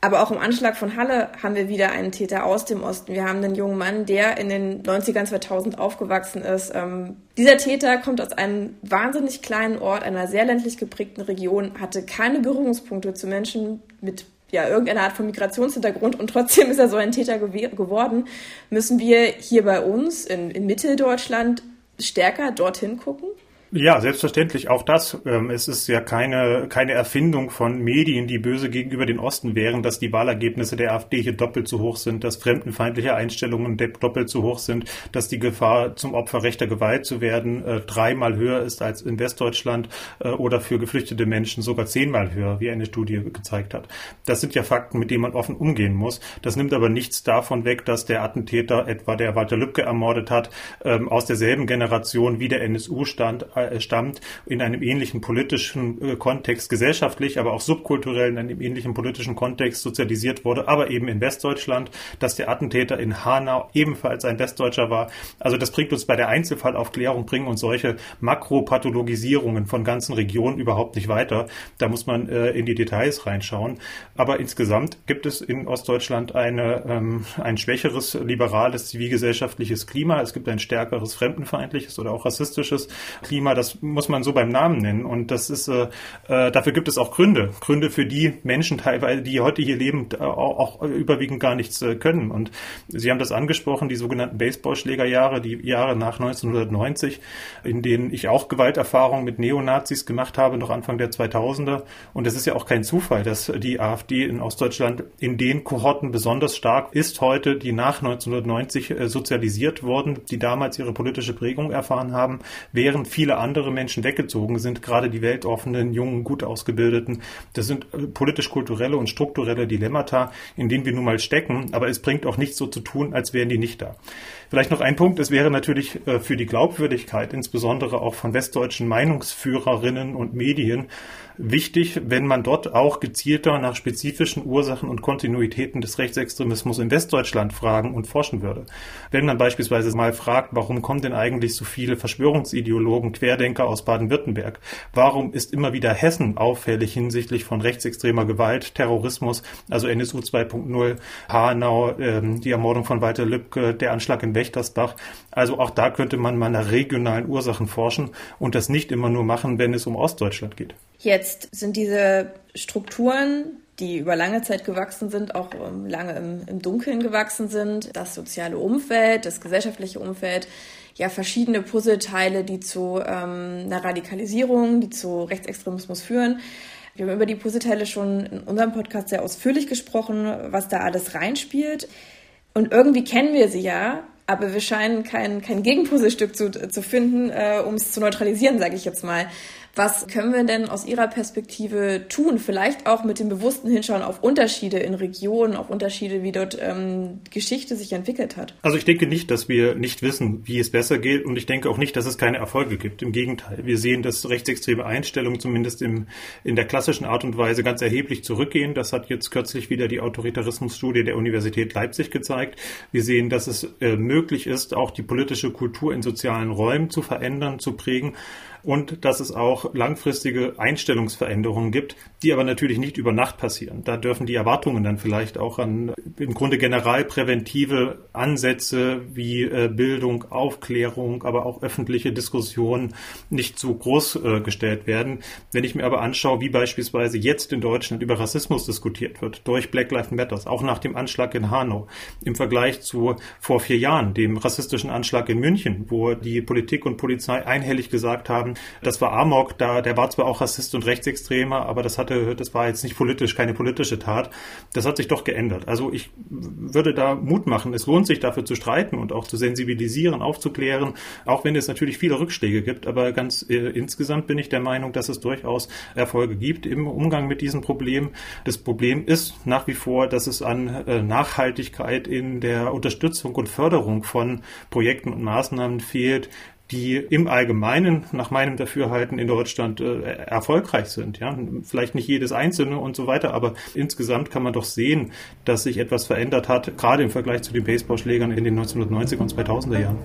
Aber auch im Anschlag von Halle haben wir wieder einen Täter aus dem Osten. Wir haben einen jungen Mann, der in den 90ern 2000 aufgewachsen ist. Ähm, dieser Täter kommt aus einem wahnsinnig kleinen Ort, einer sehr ländlich geprägten Region, hatte keine Berührungspunkte zu Menschen mit ja, irgendeine Art von Migrationshintergrund und trotzdem ist er so ein Täter geworden, müssen wir hier bei uns in, in Mitteldeutschland stärker dorthin gucken? Ja, selbstverständlich. Auch das. Ähm, es ist ja keine, keine Erfindung von Medien, die böse gegenüber den Osten wären, dass die Wahlergebnisse der AfD hier doppelt so hoch sind, dass fremdenfeindliche Einstellungen doppelt so hoch sind, dass die Gefahr, zum Opfer rechter Gewalt zu werden, äh, dreimal höher ist als in Westdeutschland äh, oder für geflüchtete Menschen sogar zehnmal höher, wie eine Studie gezeigt hat. Das sind ja Fakten, mit denen man offen umgehen muss. Das nimmt aber nichts davon weg, dass der Attentäter, etwa der Walter Lübcke ermordet hat, ähm, aus derselben Generation wie der NSU stand, stammt, in einem ähnlichen politischen äh, Kontext gesellschaftlich, aber auch subkulturell in einem ähnlichen politischen Kontext sozialisiert wurde, aber eben in Westdeutschland, dass der Attentäter in Hanau ebenfalls ein Westdeutscher war. Also das bringt uns bei der Einzelfallaufklärung, bringen uns solche Makropathologisierungen von ganzen Regionen überhaupt nicht weiter. Da muss man äh, in die Details reinschauen. Aber insgesamt gibt es in Ostdeutschland eine, ähm, ein schwächeres liberales zivilgesellschaftliches Klima. Es gibt ein stärkeres fremdenfeindliches oder auch rassistisches Klima das muss man so beim Namen nennen. Und das ist, äh, äh, dafür gibt es auch Gründe. Gründe für die Menschen teilweise, die heute hier leben, auch, auch überwiegend gar nichts äh, können. Und Sie haben das angesprochen, die sogenannten Baseballschlägerjahre, die Jahre nach 1990, in denen ich auch Gewalterfahrungen mit Neonazis gemacht habe, noch Anfang der 2000er. Und es ist ja auch kein Zufall, dass die AfD in Ostdeutschland in den Kohorten besonders stark ist heute, die nach 1990 äh, sozialisiert wurden, die damals ihre politische Prägung erfahren haben, während viele andere Menschen weggezogen sind, gerade die weltoffenen, jungen, gut ausgebildeten. Das sind äh, politisch-kulturelle und strukturelle Dilemmata, in denen wir nun mal stecken, aber es bringt auch nichts so zu tun, als wären die nicht da. Vielleicht noch ein Punkt, es wäre natürlich äh, für die Glaubwürdigkeit, insbesondere auch von westdeutschen Meinungsführerinnen und Medien, wichtig, wenn man dort auch gezielter nach spezifischen Ursachen und Kontinuitäten des Rechtsextremismus in Westdeutschland fragen und forschen würde. Wenn man beispielsweise mal fragt, warum kommen denn eigentlich so viele Verschwörungsideologen, Querdenker aus Baden-Württemberg? Warum ist immer wieder Hessen auffällig hinsichtlich von rechtsextremer Gewalt, Terrorismus, also NSU 2.0, Hanau, ähm, die Ermordung von Walter Lübcke, der Anschlag in Wächtersbach? Also auch da könnte man mal nach regionalen Ursachen forschen und das nicht immer nur machen, wenn es um Ostdeutschland geht. Jetzt sind diese Strukturen, die über lange Zeit gewachsen sind, auch ähm, lange im, im Dunkeln gewachsen sind, das soziale Umfeld, das gesellschaftliche Umfeld, ja verschiedene Puzzleteile, die zu ähm, einer Radikalisierung, die zu Rechtsextremismus führen. Wir haben über die Puzzleteile schon in unserem Podcast sehr ausführlich gesprochen, was da alles reinspielt. Und irgendwie kennen wir sie ja, aber wir scheinen kein, kein Gegenpuzzlestück zu, zu finden, äh, um es zu neutralisieren, sage ich jetzt mal. Was können wir denn aus Ihrer Perspektive tun? Vielleicht auch mit dem bewussten Hinschauen auf Unterschiede in Regionen, auf Unterschiede, wie dort ähm, Geschichte sich entwickelt hat. Also ich denke nicht, dass wir nicht wissen, wie es besser geht und ich denke auch nicht, dass es keine Erfolge gibt. Im Gegenteil, wir sehen, dass rechtsextreme Einstellungen zumindest im, in der klassischen Art und Weise ganz erheblich zurückgehen. Das hat jetzt kürzlich wieder die Autoritarismusstudie der Universität Leipzig gezeigt. Wir sehen, dass es äh, möglich ist, auch die politische Kultur in sozialen Räumen zu verändern, zu prägen und dass es auch langfristige Einstellungsveränderungen gibt, die aber natürlich nicht über Nacht passieren. Da dürfen die Erwartungen dann vielleicht auch an im Grunde generalpräventive Ansätze wie äh, Bildung, Aufklärung, aber auch öffentliche Diskussionen nicht zu groß äh, gestellt werden. Wenn ich mir aber anschaue, wie beispielsweise jetzt in Deutschland über Rassismus diskutiert wird, durch Black Lives Matters, auch nach dem Anschlag in Hanau, im Vergleich zu vor vier Jahren, dem rassistischen Anschlag in München, wo die Politik und Polizei einhellig gesagt haben, das war Amok, da, der war zwar auch Rassist und Rechtsextremer, aber das hatte, das war jetzt nicht politisch, keine politische Tat. Das hat sich doch geändert. Also ich würde da Mut machen. Es lohnt sich dafür zu streiten und auch zu sensibilisieren, aufzuklären, auch wenn es natürlich viele Rückschläge gibt. Aber ganz äh, insgesamt bin ich der Meinung, dass es durchaus Erfolge gibt im Umgang mit diesem Problem. Das Problem ist nach wie vor, dass es an äh, Nachhaltigkeit in der Unterstützung und Förderung von Projekten und Maßnahmen fehlt, die im Allgemeinen nach meinem Dafürhalten in Deutschland äh, erfolgreich sind. Ja, vielleicht nicht jedes einzelne und so weiter, aber insgesamt kann man doch sehen, dass sich etwas verändert hat, gerade im Vergleich zu den Baseballschlägern in den 1990er und 2000er Jahren.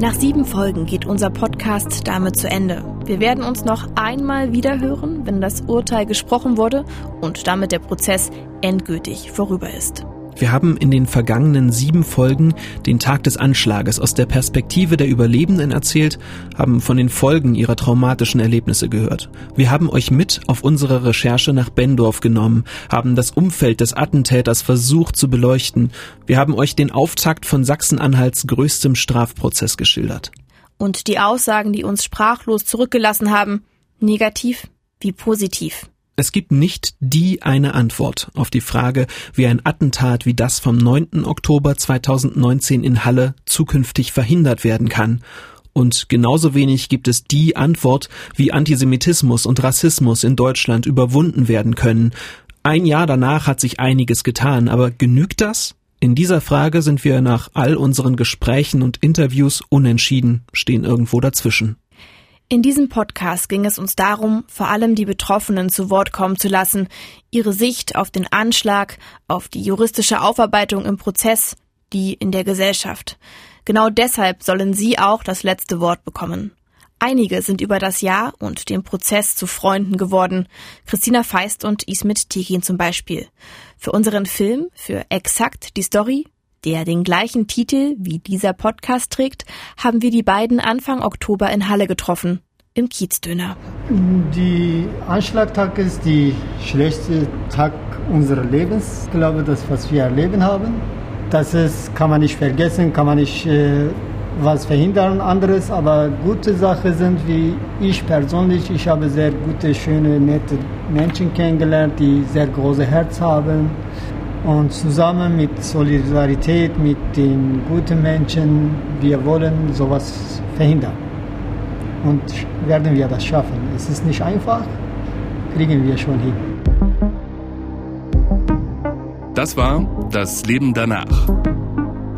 Nach sieben Folgen geht unser Podcast damit zu Ende. Wir werden uns noch einmal wieder hören, wenn das Urteil gesprochen wurde und damit der Prozess endgültig vorüber ist. Wir haben in den vergangenen sieben Folgen den Tag des Anschlages aus der Perspektive der Überlebenden erzählt, haben von den Folgen ihrer traumatischen Erlebnisse gehört. Wir haben euch mit auf unsere Recherche nach Bendorf genommen, haben das Umfeld des Attentäters versucht zu beleuchten. Wir haben euch den Auftakt von Sachsen-Anhalts größtem Strafprozess geschildert. Und die Aussagen, die uns sprachlos zurückgelassen haben, negativ wie positiv. Es gibt nicht die eine Antwort auf die Frage, wie ein Attentat wie das vom 9. Oktober 2019 in Halle zukünftig verhindert werden kann. Und genauso wenig gibt es die Antwort, wie Antisemitismus und Rassismus in Deutschland überwunden werden können. Ein Jahr danach hat sich einiges getan, aber genügt das? In dieser Frage sind wir nach all unseren Gesprächen und Interviews unentschieden, stehen irgendwo dazwischen. In diesem Podcast ging es uns darum, vor allem die Betroffenen zu Wort kommen zu lassen, ihre Sicht auf den Anschlag, auf die juristische Aufarbeitung im Prozess, die in der Gesellschaft. Genau deshalb sollen Sie auch das letzte Wort bekommen. Einige sind über das Jahr und den Prozess zu Freunden geworden. Christina Feist und Ismet Tekin zum Beispiel. Für unseren Film, für Exakt die Story, der den gleichen Titel wie dieser Podcast trägt, haben wir die beiden Anfang Oktober in Halle getroffen, im Kiezdöner. Die Anschlagtag ist der schlechteste Tag unseres Lebens, ich glaube das, was wir erleben haben. Das ist, kann man nicht vergessen, kann man nicht äh, was verhindern anderes, aber gute Sachen sind, wie ich persönlich, ich habe sehr gute, schöne, nette Menschen kennengelernt, die sehr große Herz haben und zusammen mit Solidarität, mit den guten Menschen, wir wollen sowas verhindern. Und werden wir das schaffen. Es ist nicht einfach, kriegen wir schon hin. Das war Das Leben danach.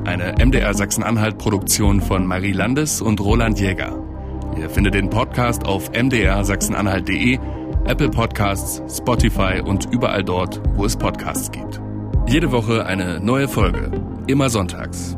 Eine MDR Sachsen-Anhalt-Produktion von Marie Landes und Roland Jäger. Ihr findet den Podcast auf mdrsachsenanhalt.de, Apple Podcasts, Spotify und überall dort, wo es Podcasts gibt. Jede Woche eine neue Folge. Immer sonntags.